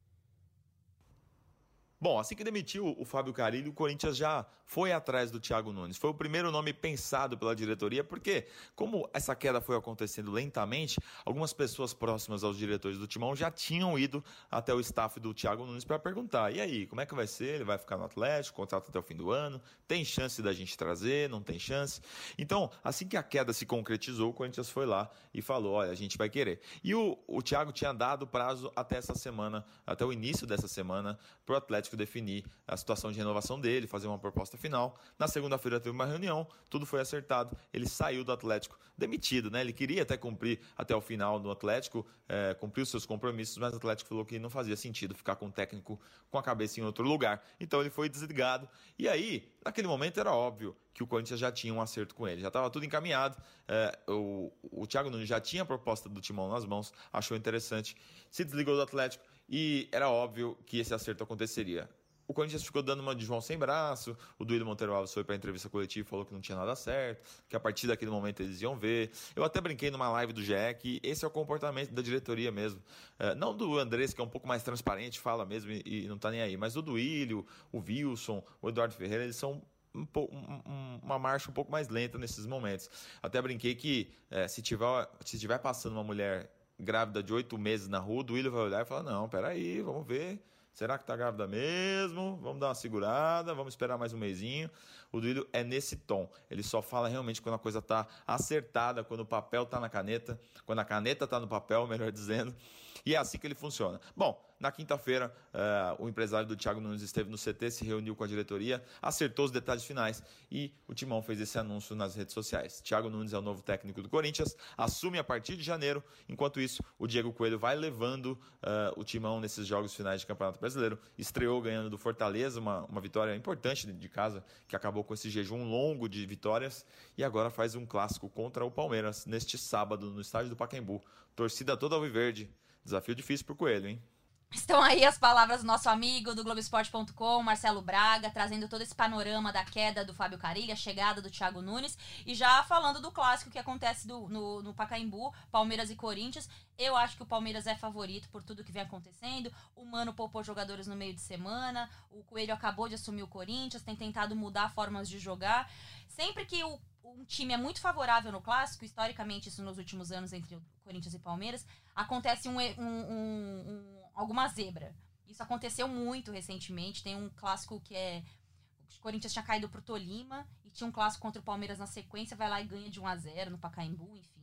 Bom, assim que demitiu o Fábio Carilli, o Corinthians já foi atrás do Thiago Nunes. Foi o primeiro nome pensado pela diretoria, porque, como essa queda foi acontecendo lentamente, algumas pessoas próximas aos diretores do Timão já tinham ido até o staff do Thiago Nunes para perguntar: e aí, como é que vai ser? Ele vai ficar no Atlético, contrato até o fim do ano? Tem chance da gente trazer? Não tem chance? Então, assim que a queda se concretizou, o Corinthians foi lá e falou: olha, a gente vai querer. E o, o Thiago tinha dado prazo até essa semana, até o início dessa semana, para o Atlético Definir a situação de renovação dele, fazer uma proposta final. Na segunda-feira teve uma reunião, tudo foi acertado. Ele saiu do Atlético demitido, né? Ele queria até cumprir até o final do Atlético, é, cumprir os seus compromissos, mas o Atlético falou que não fazia sentido ficar com o técnico com a cabeça em outro lugar. Então ele foi desligado. E aí, naquele momento era óbvio que o Corinthians já tinha um acerto com ele, já estava tudo encaminhado. É, o, o Thiago Nunes já tinha a proposta do Timão nas mãos, achou interessante, se desligou do Atlético e era óbvio que esse acerto aconteceria. O Corinthians ficou dando uma de João sem braço, o Duílio Monteiro Alves foi para a entrevista coletiva e falou que não tinha nada certo, que a partir daquele momento eles iam ver. Eu até brinquei numa live do GE que esse é o comportamento da diretoria mesmo. É, não do Andrés, que é um pouco mais transparente, fala mesmo e, e não está nem aí, mas o Duílio, o Wilson, o Eduardo Ferreira, eles são um, um, uma marcha um pouco mais lenta nesses momentos. Até brinquei que é, se, tiver, se tiver passando uma mulher grávida de oito meses na rua, o Duílio vai olhar e falar, não, peraí, vamos ver Será que tá grávida mesmo? Vamos dar uma segurada, vamos esperar mais um mêsinho. O Duílio é nesse tom. Ele só fala realmente quando a coisa tá acertada, quando o papel tá na caneta, quando a caneta tá no papel, melhor dizendo. E é assim que ele funciona. Bom, na quinta-feira, uh, o empresário do Thiago Nunes esteve no CT, se reuniu com a diretoria, acertou os detalhes finais e o Timão fez esse anúncio nas redes sociais. Thiago Nunes é o novo técnico do Corinthians, assume a partir de janeiro. Enquanto isso, o Diego Coelho vai levando uh, o Timão nesses jogos finais de Campeonato Brasileiro. Estreou ganhando do Fortaleza, uma, uma vitória importante de casa, que acabou com esse jejum longo de vitórias. E agora faz um clássico contra o Palmeiras neste sábado no estádio do Pacaembu. Torcida toda alviverde. Desafio difícil pro Coelho, hein? Estão aí as palavras do nosso amigo do Globoesporte.com, Marcelo Braga, trazendo todo esse panorama da queda do Fábio Carilli, a chegada do Thiago Nunes e já falando do clássico que acontece do, no, no Pacaembu, Palmeiras e Corinthians. Eu acho que o Palmeiras é favorito por tudo que vem acontecendo. O Mano poupou jogadores no meio de semana, o Coelho acabou de assumir o Corinthians, tem tentado mudar formas de jogar. Sempre que o um time é muito favorável no clássico, historicamente, isso nos últimos anos entre Corinthians e Palmeiras, acontece um, um, um, alguma zebra. Isso aconteceu muito recentemente. Tem um clássico que é. O Corinthians tinha caído pro Tolima e tinha um clássico contra o Palmeiras na sequência, vai lá e ganha de 1 a 0 no Pacaembu, enfim.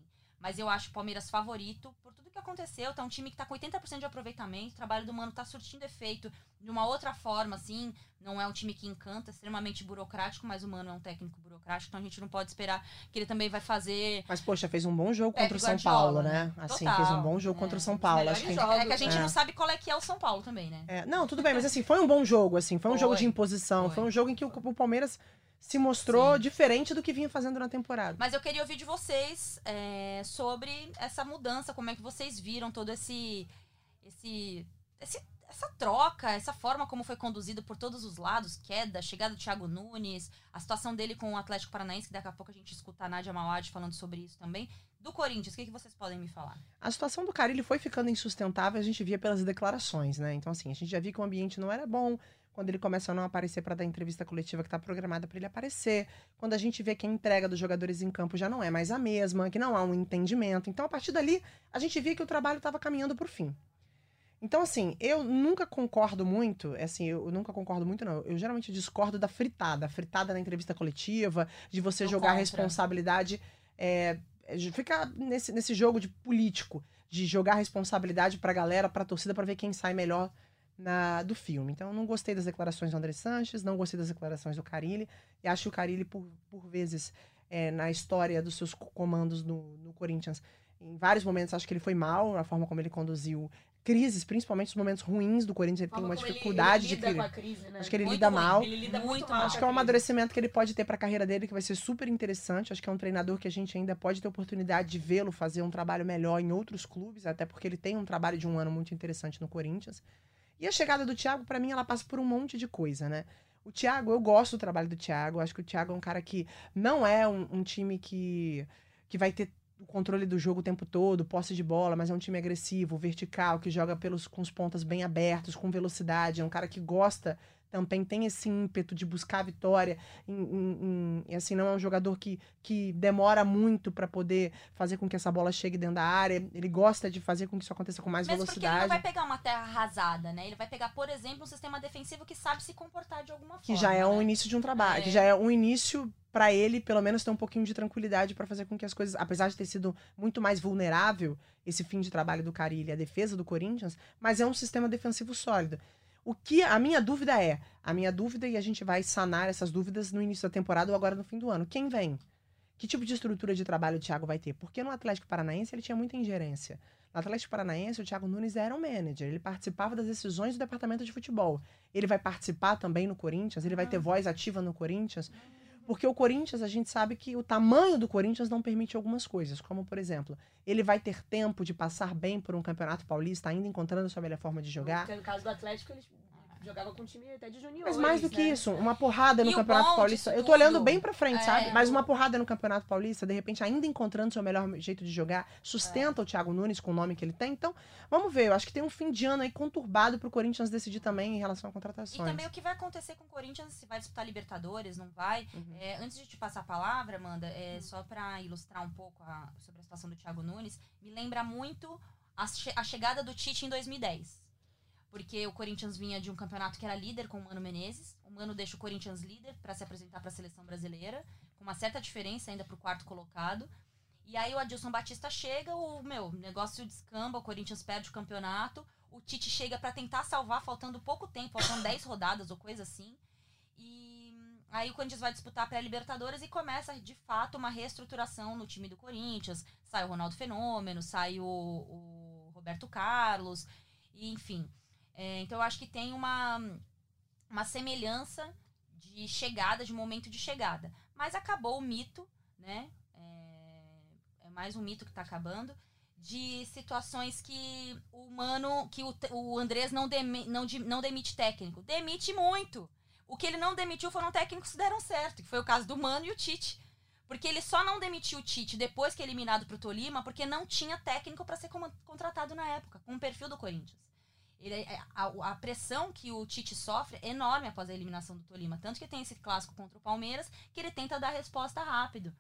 Mas eu acho o Palmeiras favorito por tudo que aconteceu. Tá um time que tá com 80% de aproveitamento. O trabalho do Mano tá surtindo efeito de uma outra forma, assim. Não é um time que encanta, é extremamente burocrático, mas o Mano é um técnico burocrático, então a gente não pode esperar que ele também vai fazer. Mas, poxa, fez um bom jogo É, contra o São Paulo, né? né? Assim, Total. fez um bom jogo contra o São Paulo. Acho que... É que a gente É. não sabe qual é que é o São Paulo também, né? É, não, tudo bem, mas assim, foi um bom jogo, assim, foi um jogo Foi. de imposição, foi. Foi. um jogo em que o, o Palmeiras se mostrou Sim. diferente do que vinha fazendo na temporada. Mas eu queria ouvir de vocês é, sobre essa mudança, como é que vocês viram todo esse, esse, esse- essa troca, essa forma como foi conduzido por todos os lados, queda, chegada do Thiago Nunes, a situação dele com o Atlético Paranaense, que daqui a pouco a gente escuta a Nádia Mauad falando sobre isso também. Do Corinthians, o que, que vocês podem me falar? A situação do Carilli foi ficando insustentável, a gente via pelas declarações, né? Então, assim, a gente já via que o ambiente não era bom, quando ele começa a não aparecer para dar entrevista coletiva que está programada para ele aparecer, quando a gente vê que a entrega dos jogadores em campo já não é mais a mesma, que não há um entendimento. Então, a partir dali, a gente via que o trabalho estava caminhando para o fim. Então, assim, eu nunca concordo muito, assim, eu nunca concordo muito, não. Eu geralmente discordo da fritada. A fritada na entrevista coletiva, de você jogar a contra. responsabilidade. É, é, ficar nesse, nesse jogo de político, de jogar a responsabilidade pra galera, pra torcida, pra ver quem sai melhor na, do filme. Então, não gostei das declarações do André Sanches, não gostei das declarações do Carilli, e acho que o Carilli, por, por vezes, é, na história dos seus co- comandos no, no Corinthians, em vários momentos acho que ele foi mal na forma como ele conduziu crises, principalmente os momentos ruins do Corinthians, ele tem uma como ele- dificuldade ele de a crise, né? Acho que ele Muito lida ruim. mal. Ele lida muito, mal. Acho que é um amadurecimento que ele pode ter para a carreira dele, que vai ser super interessante. Acho que é um treinador que a gente ainda pode ter oportunidade de vê-lo fazer um trabalho melhor em outros clubes, até porque ele tem um trabalho de um ano muito interessante no Corinthians. E a chegada do Thiago, para mim, ela passa por um monte de coisa, né? O Thiago, eu gosto do trabalho do Thiago. Acho que o Thiago é um cara que não é um, um time que, que vai ter o controle do jogo o tempo todo, posse de bola, mas é um time agressivo, vertical, que joga pelos, com os pontas bem abertos, com velocidade. É um cara que gosta também, tem esse ímpeto de buscar a vitória. Em, em- em- e assim, não é um jogador que, que demora muito para poder fazer com que essa bola chegue dentro da área. Ele gosta de fazer com que isso aconteça com mais Mesmo porque ele não velocidade. vai pegar uma terra arrasada, né? Ele vai pegar, por exemplo, um sistema defensivo que sabe se comportar de alguma Que forma. já é um né? início de um trabalho, É. que já é um início para ele, pelo menos, ter um pouquinho de tranquilidade para fazer com que as coisas, apesar de ter sido muito mais vulnerável esse fim de trabalho do Carilli, a defesa do Corinthians, mas é um sistema defensivo sólido. O que a minha dúvida é, a minha dúvida e a gente vai sanar essas dúvidas no início da temporada ou agora no fim do ano. Quem vem? Que tipo de estrutura de trabalho o Thiago vai ter? Porque no Atlético Paranaense ele tinha muita ingerência. No Atlético Paranaense, o Thiago Nunes era um manager, ele participava das decisões do departamento de futebol. Ele vai participar também no Corinthians, ele vai ter voz ativa no Corinthians. Porque o Corinthians, a gente sabe que o tamanho do Corinthians não permite algumas coisas, como por exemplo, ele vai ter tempo de passar bem por um campeonato paulista, ainda encontrando sua melhor forma de jogar. Porque no caso do Atlético, eles jogavam com time até de juniores. Mas mais do que né? isso, uma porrada no E Campeonato Paulista. Eu tô olhando bem pra frente, É. sabe? Mas uma porrada no Campeonato Paulista, de repente, ainda encontrando seu melhor jeito de jogar, sustenta o Thiago Nunes com o nome que ele tem. Então, vamos ver. Eu acho que tem um fim de ano aí conturbado pro Corinthians decidir também em relação a E contratações. também o que vai acontecer com o Corinthians, se vai disputar Libertadores, não vai. Uhum. É, antes de te passar a palavra, Amanda, é, só para ilustrar um pouco a- sobre a situação do Thiago Nunes, me lembra muito a, che- a chegada do Tite em 2010. Porque o Corinthians vinha de um campeonato que era líder com o Mano Menezes. O Mano deixa o Corinthians líder para se apresentar para a seleção brasileira, com uma certa diferença ainda pro quarto colocado. E aí o Adilson Batista chega, o meu negócio descamba, o Corinthians perde o campeonato. O Tite chega para tentar salvar, faltando pouco tempo, faltando 10 rodadas ou coisa assim. E aí o Corinthians vai disputar a pré-Libertadores e começa, de fato, uma reestruturação no time do Corinthians. Sai o Ronaldo Fenômeno, sai o, o Roberto Carlos, e, enfim. É, então eu acho que tem uma, uma semelhança de chegada, de momento de chegada. Mas acabou o mito, né? É, é mais um mito que tá acabando. De situações que o Mano, que o, o Andrés não, demi- não, não demite técnico. Demite muito. O que ele não demitiu foram técnicos que deram certo, que foi o caso do Mano e o Tite. Porque ele só não demitiu o Tite depois que é eliminado pro Tolima, porque não tinha técnico para ser contratado na época, com o perfil do Corinthians. Ele, é- a, a pressão que o Tite sofre é enorme após a eliminação do Tolima. Tanto que tem esse clássico contra o Palmeiras, que ele tenta dar resposta rápido.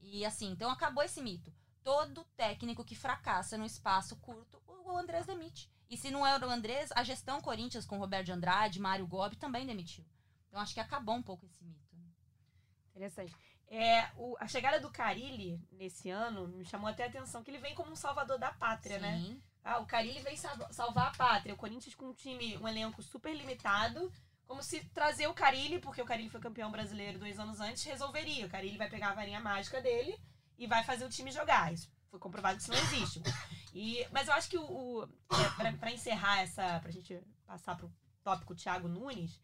E assim, então acabou esse mito. Todo técnico que fracassa no espaço curto, o Andrés demite. E se não era o Andrés, a gestão Corinthians com Roberto de Andrade, Mário Gobi também demitiu. Então acho que acabou um pouco esse mito. né? Interessante. É, o- a chegada do Carilli nesse ano me chamou até a atenção, que ele vem como um salvador da pátria, né? Ah, o Carilli vem salva- salvar a pátria. O Corinthians com um time, um elenco super limitado. Como se trazer o Carilli, porque o Carilli foi campeão brasileiro dois anos antes, resolveria. O Carilli vai pegar a varinha mágica dele e vai fazer o time jogar. Isso foi comprovado que isso não existe. E, mas eu acho que o. o é, pra, pra encerrar essa. pra gente passar pro tópico Thiago Nunes,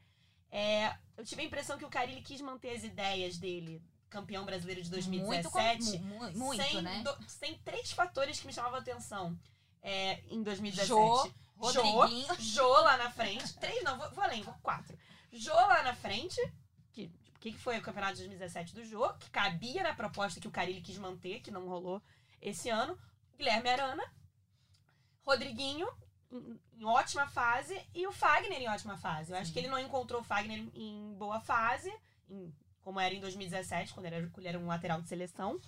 é, eu tive a impressão que o Carilli quis manter as ideias dele, campeão brasileiro de 2017 Muito, com- mu- muito sem, né? do- sem três fatores que me chamavam a atenão é, em 2017. Jô, Rodriguinho. Jô, Jô lá na frente. Três não, vou, vou além, vou quatro. Jô lá na frente. Que, o que foi o campeonato de 2017 do Jô? Que cabia na proposta que o Carilli quis manter, que não rolou esse ano. Guilherme Arana. Rodriguinho, em, em ótima fase. E o Fagner em ótima fase. Eu acho Sim. que ele não encontrou o Fagner em, boa fase. em- como era em 2017, quando ele era, quando ele era um lateral de seleção.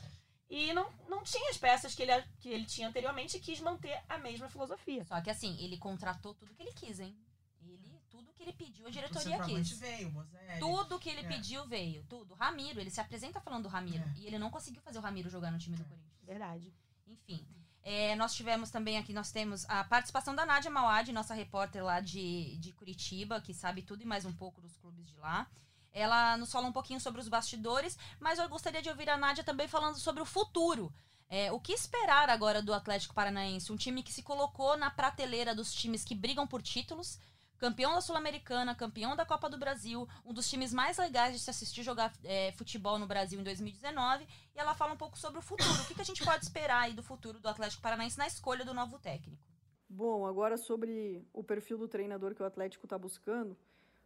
E não, não tinha as peças que ele, que ele tinha anteriormente e quis manter a mesma filosofia. Só que assim, ele contratou tudo que ele quis, hein? Ele, tudo que ele pediu, a diretoria quis. veio. Tudo que ele É. pediu veio, tudo. Ramiro, ele se apresenta falando do Ramiro. É. E ele não conseguiu fazer o Ramiro jogar no time do Corinthians. Verdade. Enfim. É, nós tivemos também aqui, nós temos a participação da Nádia Mauad, nossa repórter lá de, de Curitiba, que sabe tudo e mais um pouco dos clubes de lá. Ela nos fala um pouquinho sobre os bastidores, mas eu gostaria de ouvir a Nádia também falando sobre o futuro. É, o que esperar agora do Atlético Paranaense? Um time que se colocou na prateleira dos times que brigam por títulos, campeão da Sul-Americana, campeão da Copa do Brasil, um dos times mais legais de se assistir jogar é, futebol no Brasil em 2019. E ela fala um pouco sobre o futuro. O que, que a gente pode esperar aí do futuro do Atlético Paranaense na escolha do novo técnico? Bom, agora sobre o perfil do treinador que o Atlético está buscando.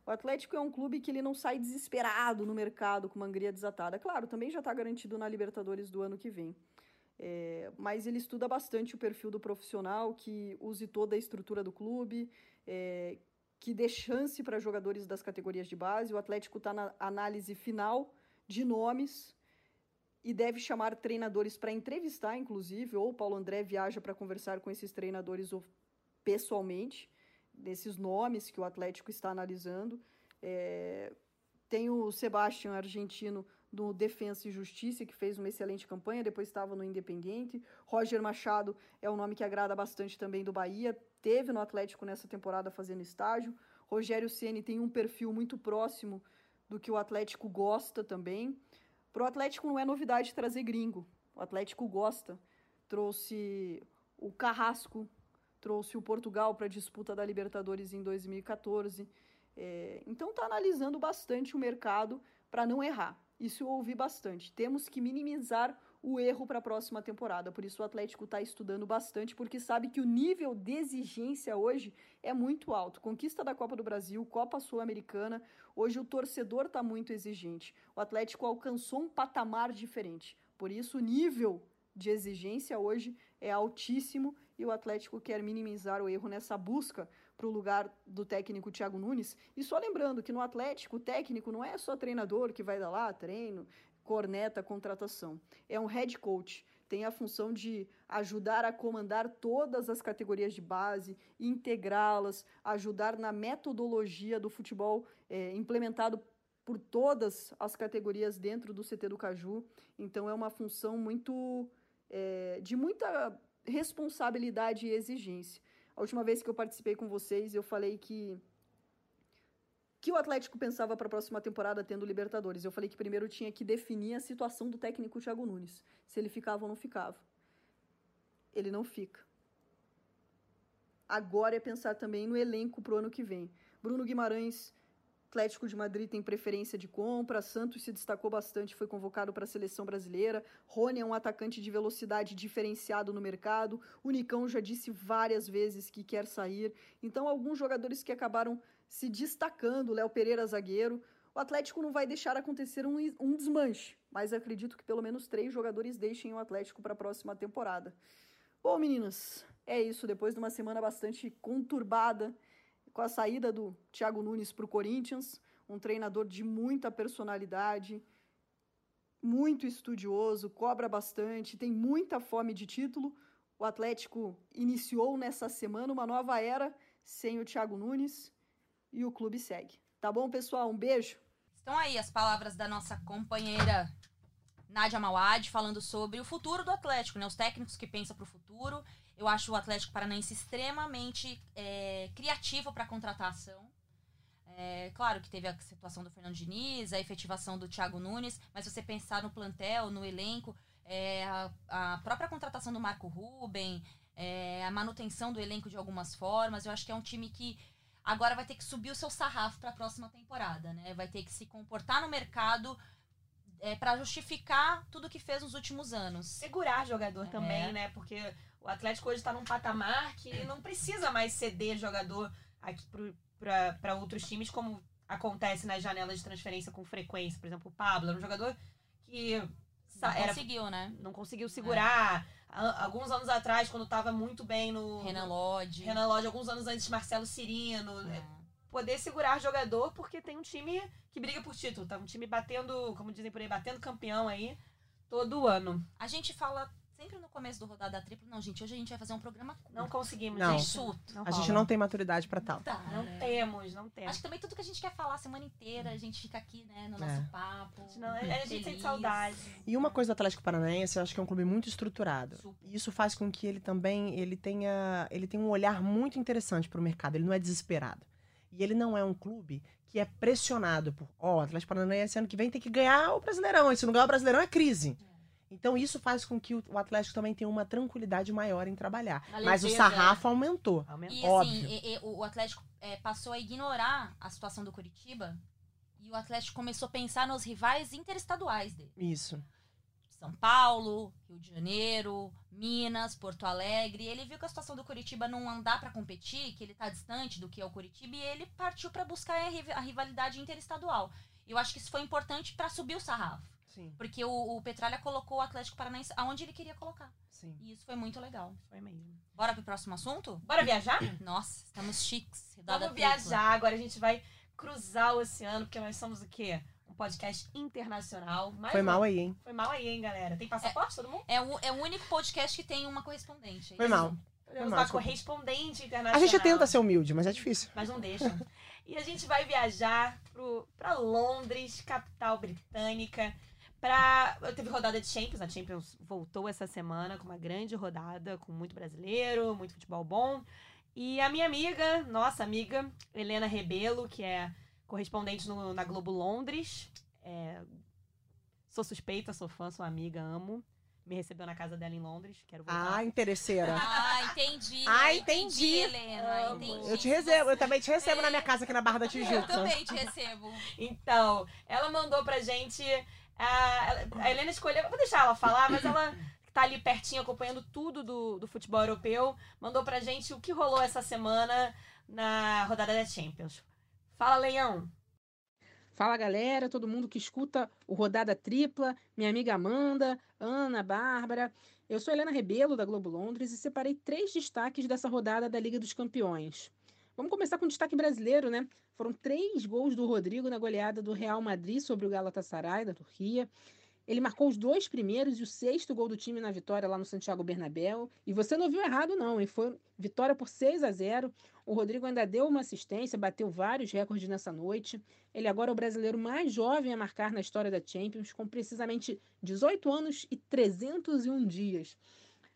O Atlético é um clube que ele não sai desesperado no mercado com uma angria desatada. Claro, também já está garantido na Libertadores do ano que vem. É, mas ele estuda bastante o perfil do profissional, que use toda a estrutura do clube, é, que dê chance para jogadores das categorias de base. O Atlético está na análise final de nomes e deve chamar treinadores para entrevistar, inclusive, ou o Paulo André viaja para conversar com esses treinadores pessoalmente, desses nomes que o Atlético está analisando. É, tem o Sebastião argentino do Defensa e Justiça, que fez uma excelente campanha, depois estava no Independiente. Roger Machado é um nome que agrada bastante também do Bahia, teve no Atlético nessa temporada fazendo estágio. Rogério Ceni tem um perfil muito próximo do que o Atlético gosta também. Pro Atlético não é novidade trazer gringo. O Atlético gosta. Trouxe o Carrasco, trouxe o Portugal para a disputa da Libertadores em 2014. É, então está analisando bastante o mercado para não errar. Isso eu ouvi bastante. Temos que minimizar o erro para a próxima temporada. Por isso o Atlético está estudando bastante, porque sabe que o nível de exigência hoje é muito alto. Conquista da Copa do Brasil, Copa Sul-Americana, hoje o torcedor está muito exigente. O Atlético alcançou um patamar diferente. Por isso o nível de exigência hoje é altíssimo e o Atlético quer minimizar o erro nessa busca para o lugar do técnico Thiago Nunes. E só lembrando que no Atlético, o técnico não é só treinador que vai dar lá treino, corneta contratação. É um head coach, tem a função de ajudar a comandar todas as categorias de base, integrá-las, ajudar na metodologia do futebol é, implementado por todas as categorias dentro do CT do Caju. Então é uma função muito é, de muita responsabilidade e exigência. A última vez que eu participei com vocês, eu falei que que o Atlético pensava para a próxima temporada tendo Libertadores. Eu falei que primeiro tinha que definir a situação do técnico Thiago Nunes, se ele ficava ou não ficava. Ele não fica. Agora é pensar também no elenco para o ano que vem. Bruno Guimarães, Atlético de Madrid tem preferência de compra, Santos se destacou bastante, foi convocado para a seleção brasileira. Rony é um atacante de velocidade diferenciado no mercado. O Nicão já disse várias vezes que quer sair. Então, alguns jogadores que acabaram se destacando, Léo Pereira zagueiro. O Atlético não vai deixar acontecer um, um desmanche, mas acredito que pelo menos três jogadores deixem o Atlético para a próxima temporada. Bom, meninas, é isso. Depois de uma semana bastante conturbada, com a saída do Thiago Nunes para o Corinthians, um treinador de muita personalidade, muito estudioso, cobra bastante, tem muita fome de título. O Atlético iniciou nessa semana uma nova era sem o Thiago Nunes e o clube segue. Tá bom, pessoal? Um beijo. Estão aí as palavras da nossa companheira Nádia Mawad falando sobre o futuro do Atlético, né? Os técnicos que pensam para o futuro. Eu acho o Atlético Paranaense extremamente é, criativo para contratação. É, claro que teve a situação do Fernando Diniz, a efetivação do Thiago Nunes, mas se você pensar no plantel, no elenco, é, a, a, própria contratação do Marco Ruben, é, a manutenção do elenco de algumas formas, eu acho que é um time que agora vai ter que subir o seu sarrafo para a próxima temporada, né? Vai ter que se comportar no mercado é, para justificar tudo que fez nos últimos anos. Segurar jogador é. também, né? Porque o Atlético hoje está num patamar que não precisa mais ceder jogador aqui para outros times, como acontece nas janelas de transferência com frequência. Por exemplo, o Pablo era um jogador que não era, conseguiu, né? Não conseguiu segurar. É alguns anos atrás, quando estava muito bem no. Renan Lodge. Renan Lodge, alguns anos antes, Marcelo Cirino. É. Poder segurar jogador, porque tem um time que briga por título. Tá um time batendo, como dizem por aí, batendo campeão aí todo ano. A gente fala sempre no começo do rodada tripla, não, gente, hoje a gente vai fazer um programa curto. Não conseguimos, não. gente. Não a gente não tem maturidade para tal. Tá, não né? temos, não temos. Acho que também tudo que a gente quer falar a semana inteira, a gente fica aqui, né, no nosso é. papo. Não, a gente feliz. sente saudade. E uma coisa do Atlético Paranaense, eu acho que é um clube muito estruturado. Super. E isso faz com que ele também, ele tenha, ele tenha um olhar muito interessante para o mercado, ele não é desesperado. E ele não é um clube que é pressionado por, ó, oh, o Atlético Paranaense ano que vem tem que ganhar o Brasileirão, e se não ganhar o Brasileirão é crise. É. Então isso faz com que o Atlético também tenha uma tranquilidade maior em trabalhar. Mas o sarrafo aumentou. aumentou. E assim, e, e, o Atlético é, passou a ignorar a situação do Curitiba e o Atlético começou a pensar nos rivais interestaduais dele. Isso. São Paulo, Rio de Janeiro, Minas, Porto Alegre. Ele viu que a situação do Curitiba não andar para competir, que ele está distante do que é o Curitiba, e ele partiu para buscar a rivalidade interestadual. Eu acho que isso foi importante para subir o sarrafo. Sim. Porque o, o Petralha colocou o Atlético Paranaense aonde ele queria colocar. Sim. E isso foi muito legal. Foi mesmo. Bora pro próximo assunto? Bora viajar? Nossa, estamos chiques. Vamos viajar. Agora a gente vai cruzar o oceano, porque nós somos o quê? Um podcast internacional. Mais foi um... mal aí, hein? Foi mal aí, hein, galera? Tem passaporte é, todo mundo? É o, é o único podcast que tem uma correspondente. É foi mal. Temos uma correspondente internacional. A gente tenta ser humilde, mas é difícil. Mas não deixa. e a gente vai viajar pro, pra Londres, capital britânica Pra... Teve rodada de Champions, a Champions voltou essa semana com uma grande rodada, com muito brasileiro, muito futebol bom. E a minha amiga, nossa amiga, Helena Rebelo, que é correspondente no- na Globo Londres. É, sou suspeita, sou fã, sou amiga, amo. Me recebeu na casa dela em Londres, quero voltar. Ah, interesseira. Ah, entendi. Ah, entendi. Helena. Entendi. Eu te recebo, eu também te recebo na minha casa aqui na Barra da Eu Tijuca. também te recebo. Então, ela mandou pra gente. A, Helena escolheu. Vou deixar ela falar, mas ela tá ali pertinho acompanhando tudo do, do futebol europeu. Mandou pra gente o que rolou essa semana na rodada da Champions. Fala, Leão. Fala galera, todo mundo que escuta o Rodada Tripla, minha amiga Amanda, Ana, Bárbara. Eu sou Helena Rebelo, da Globo Londres, e separei três destaques dessa rodada da Liga dos Campeões. Vamos começar com o destaque brasileiro, né? Foram três gols do Rodrigo na goleada do Real Madrid sobre o Galatasaray, da Turquia. Ele marcou os dois primeiros e o sexto gol do time na vitória lá no Santiago Bernabéu. E você não viu errado, não, hein? Foi vitória por 6 a 0 O Rodrigo ainda deu uma assistência, bateu vários recordes nessa noite. Ele agora é o brasileiro mais jovem a marcar na história da Champions, com precisamente 18 anos e 301 dias.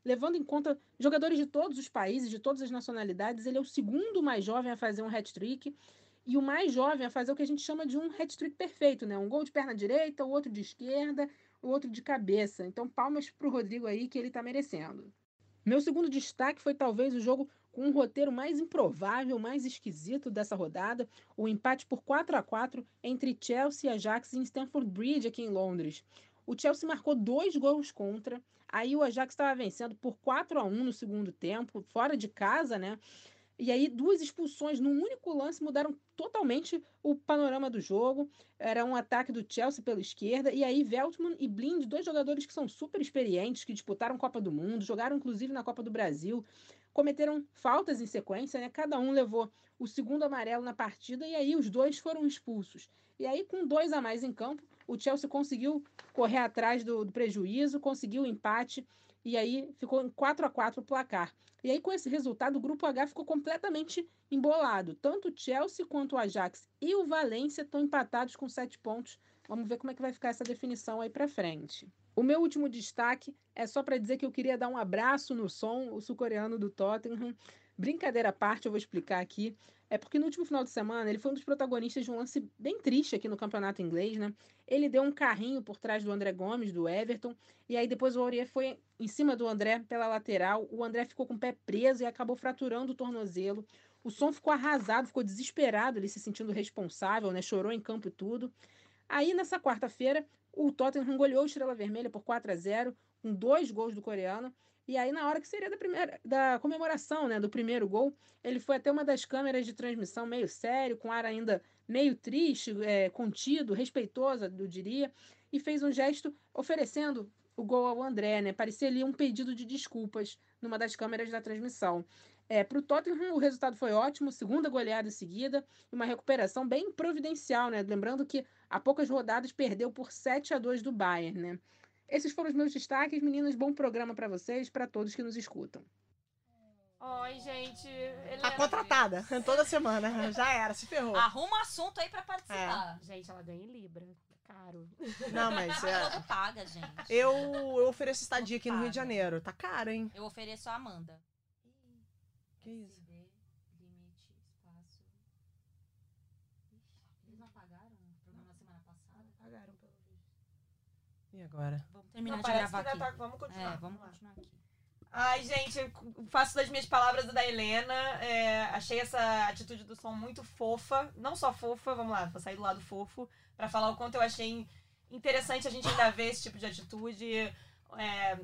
Levando em conta jogadores de todos os países, de todas as nacionalidades, ele é o segundo mais jovem a fazer um hat-trick e o mais jovem a fazer o que a gente chama de um hat-trick perfeito, né? Um gol de perna direita, o outro de esquerda, o outro de cabeça. Então, palmas para o Rodrigo aí que ele está merecendo. Meu segundo destaque foi talvez o jogo com um roteiro mais improvável, mais esquisito dessa rodada, o empate por 4 a 4 entre Chelsea e Ajax em Stamford Bridge, aqui em Londres. O Chelsea marcou dois gols contra, aí o Ajax estava vencendo por 4 a 1 no segundo tempo, fora de casa, né? E aí, duas expulsões num único lance mudaram totalmente o panorama do jogo. Era um ataque do Chelsea pela esquerda, e aí Veltman e Blind, dois jogadores que são super experientes, que disputaram Copa do Mundo, jogaram inclusive na Copa do Brasil, cometeram faltas em sequência, né? Cada um levou o segundo amarelo na partida, e aí os dois foram expulsos. E aí, com dois a mais em campo, o Chelsea conseguiu correr atrás do, do prejuízo, conseguiu o empate, e aí ficou em 4 a 4 o placar. E aí, com esse resultado, o grupo H ficou completamente embolado. Tanto o Chelsea quanto o Ajax e o Valência estão empatados com sete pontos. Vamos ver como é que vai ficar essa definição aí para frente. O meu último destaque é só para dizer que eu queria dar um abraço no som, o sul-coreano do Tottenham. Brincadeira à parte, eu vou explicar aqui. É porque no último final de semana ele foi um dos protagonistas de um lance bem triste aqui no campeonato inglês, né? Ele deu um carrinho por trás do André Gomes, do Everton, e aí depois o Aurier foi em cima do André pela lateral. O André ficou com o pé preso e acabou fraturando o tornozelo. O som ficou arrasado, ficou desesperado, ele se sentindo responsável, né? Chorou em campo e tudo. Aí nessa quarta-feira, o Tottenham goleou o Estrela Vermelha por 4 a 0 com dois gols do coreano. E aí, na hora que seria da, primeira, da comemoração né, do primeiro gol, ele foi até uma das câmeras de transmissão meio sério, com ar ainda meio triste, é, contido, respeitoso, eu diria, e fez um gesto oferecendo o gol ao André, né? Parecia ali um pedido de desculpas numa das câmeras da transmissão. É, Para o Tottenham, o resultado foi ótimo, segunda goleada seguida, e uma recuperação bem providencial, né? Lembrando que há poucas rodadas perdeu por 7 a 2 do Bayern, né? Esses foram os meus destaques, meninas. Bom programa para vocês, para todos que nos escutam. Oi, gente. Helena. Tá contratada toda semana. Já era, se ferrou. Arruma assunto aí pra participar. Gente, ela ganha em Libra. Caro. Não, mas A é, Globo paga, gente. eu, eu ofereço estadia aqui no Rio de Janeiro. Tá caro, hein? Eu ofereço a Amanda. Que isso? CD, limite, espaço. Ixi, Eles não apagaram o programa semana passada? Pagaram pelo vídeo. E agora? Terminar Não, de gravar que aqui. tá- Vamos continuar. É, vamos lá. continuar aqui. Ai, gente, faço das minhas palavras da Helena. É, achei essa atitude do som muito fofa. Não só fofa, vamos lá, vou sair do lado fofo pra falar o quanto eu achei interessante a gente ainda ver esse tipo de atitude. É,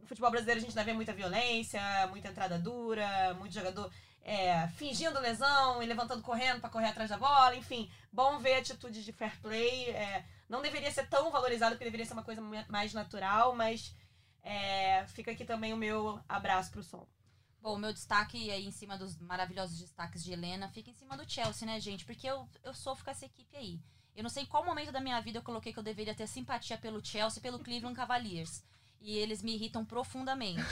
no futebol brasileiro a gente ainda vê muita violência, muita entrada dura, muito jogador é, fingindo lesão e levantando correndo pra correr atrás da bola. Enfim, bom ver atitudes de fair play. É, não deveria ser tão valorizado, porque deveria ser uma coisa mais natural, mas é, fica aqui também o meu abraço pro som. Bom, o meu destaque aí em cima dos maravilhosos destaques de Helena fica em cima do Chelsea, né, gente? Porque eu, eu sofro com essa equipe aí. Eu não sei em qual momento da minha vida eu coloquei que eu deveria ter simpatia pelo Chelsea e pelo Cleveland Cavaliers. E eles me irritam profundamente.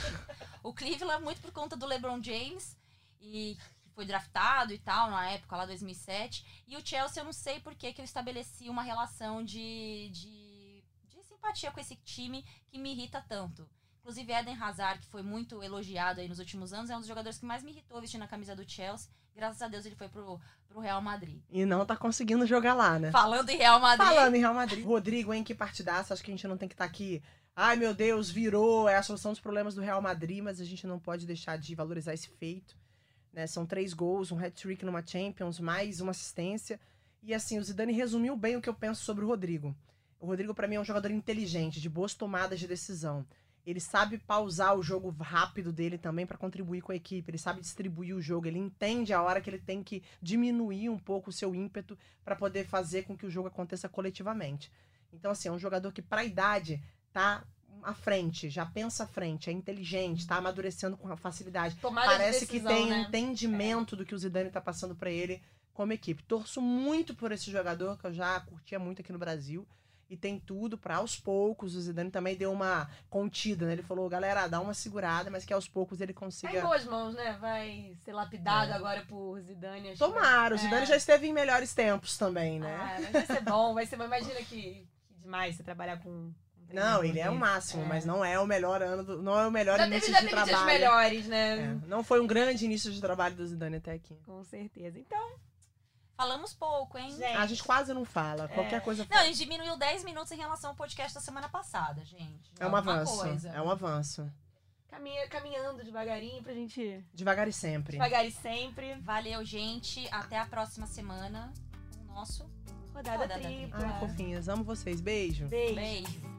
O Cleveland, muito por conta do LeBron James, e foi draftado e tal, na época lá, 2007. E o Chelsea, eu não sei por que que eu estabeleci uma relação de, de, de simpatia com esse time que me irrita tanto. Inclusive, Eden Hazard, que foi muito elogiado aí nos últimos anos, é um dos jogadores que mais me irritou vestindo a camisa do Chelsea. Graças a Deus ele foi pro, pro Real Madrid. E não tá conseguindo jogar lá, né? Falando em Real Madrid. Falando em Real Madrid. Rodrigo, hein, que partidaço. Acho que a gente não tem que estar aqui. Ai, meu Deus, virou, é a solução dos problemas do Real Madrid, mas a gente não pode deixar de valorizar esse feito. Né? São três gols, um hat-trick numa Champions, mais uma assistência. E assim, o Zidane resumiu bem o que eu penso sobre o Rodrigo. O Rodrigo, para mim, é um jogador inteligente, de boas tomadas de decisão. Ele sabe pausar o jogo rápido dele também para contribuir com a equipe. Ele sabe distribuir o jogo. Ele entende a hora que ele tem que diminuir um pouco o seu ímpeto para poder fazer com que o jogo aconteça coletivamente. Então, assim, é um jogador que, para a idade, tá à frente, já pensa à frente, é inteligente, tá amadurecendo com facilidade. Tomada Parece de que decisão, tem né? entendimento do que o Zidane tá passando para ele como equipe. Torço muito por esse jogador que eu já curtia muito aqui no Brasil e tem tudo para aos poucos o Zidane também deu uma contida, né? Ele falou, galera, dá uma segurada, mas que aos poucos ele Tá consiga em boas mãos, né? Vai ser lapidado agora por Zidane. acho que Tomara, o Zidane É. já esteve em melhores tempos também, né? Ah, vai ser bom, vai ser bom. Imagina que, que demais você trabalhar com. Não, ele é o desse. máximo, É. mas não é o melhor ano, do- não é o melhor Já teve, início já de teve dias trabalho. melhores, né? É, não foi um grande início de trabalho do Zidane até aqui. Com certeza. Então, Falamos pouco, hein? gente. A gente quase não fala, qualquer É. coisa Não, a gente diminuiu 10 minutos em relação ao podcast da semana passada, gente. é um avanço, coisa. é um avanço. Caminha, caminhando devagarinho pra gente. Devagar e sempre. Devagar e sempre. Valeu, gente. Até a próxima semana o nosso Rodada, Rodada tripla. Ai, fofinhas, amo vocês. Beijo. Beijo. beijo.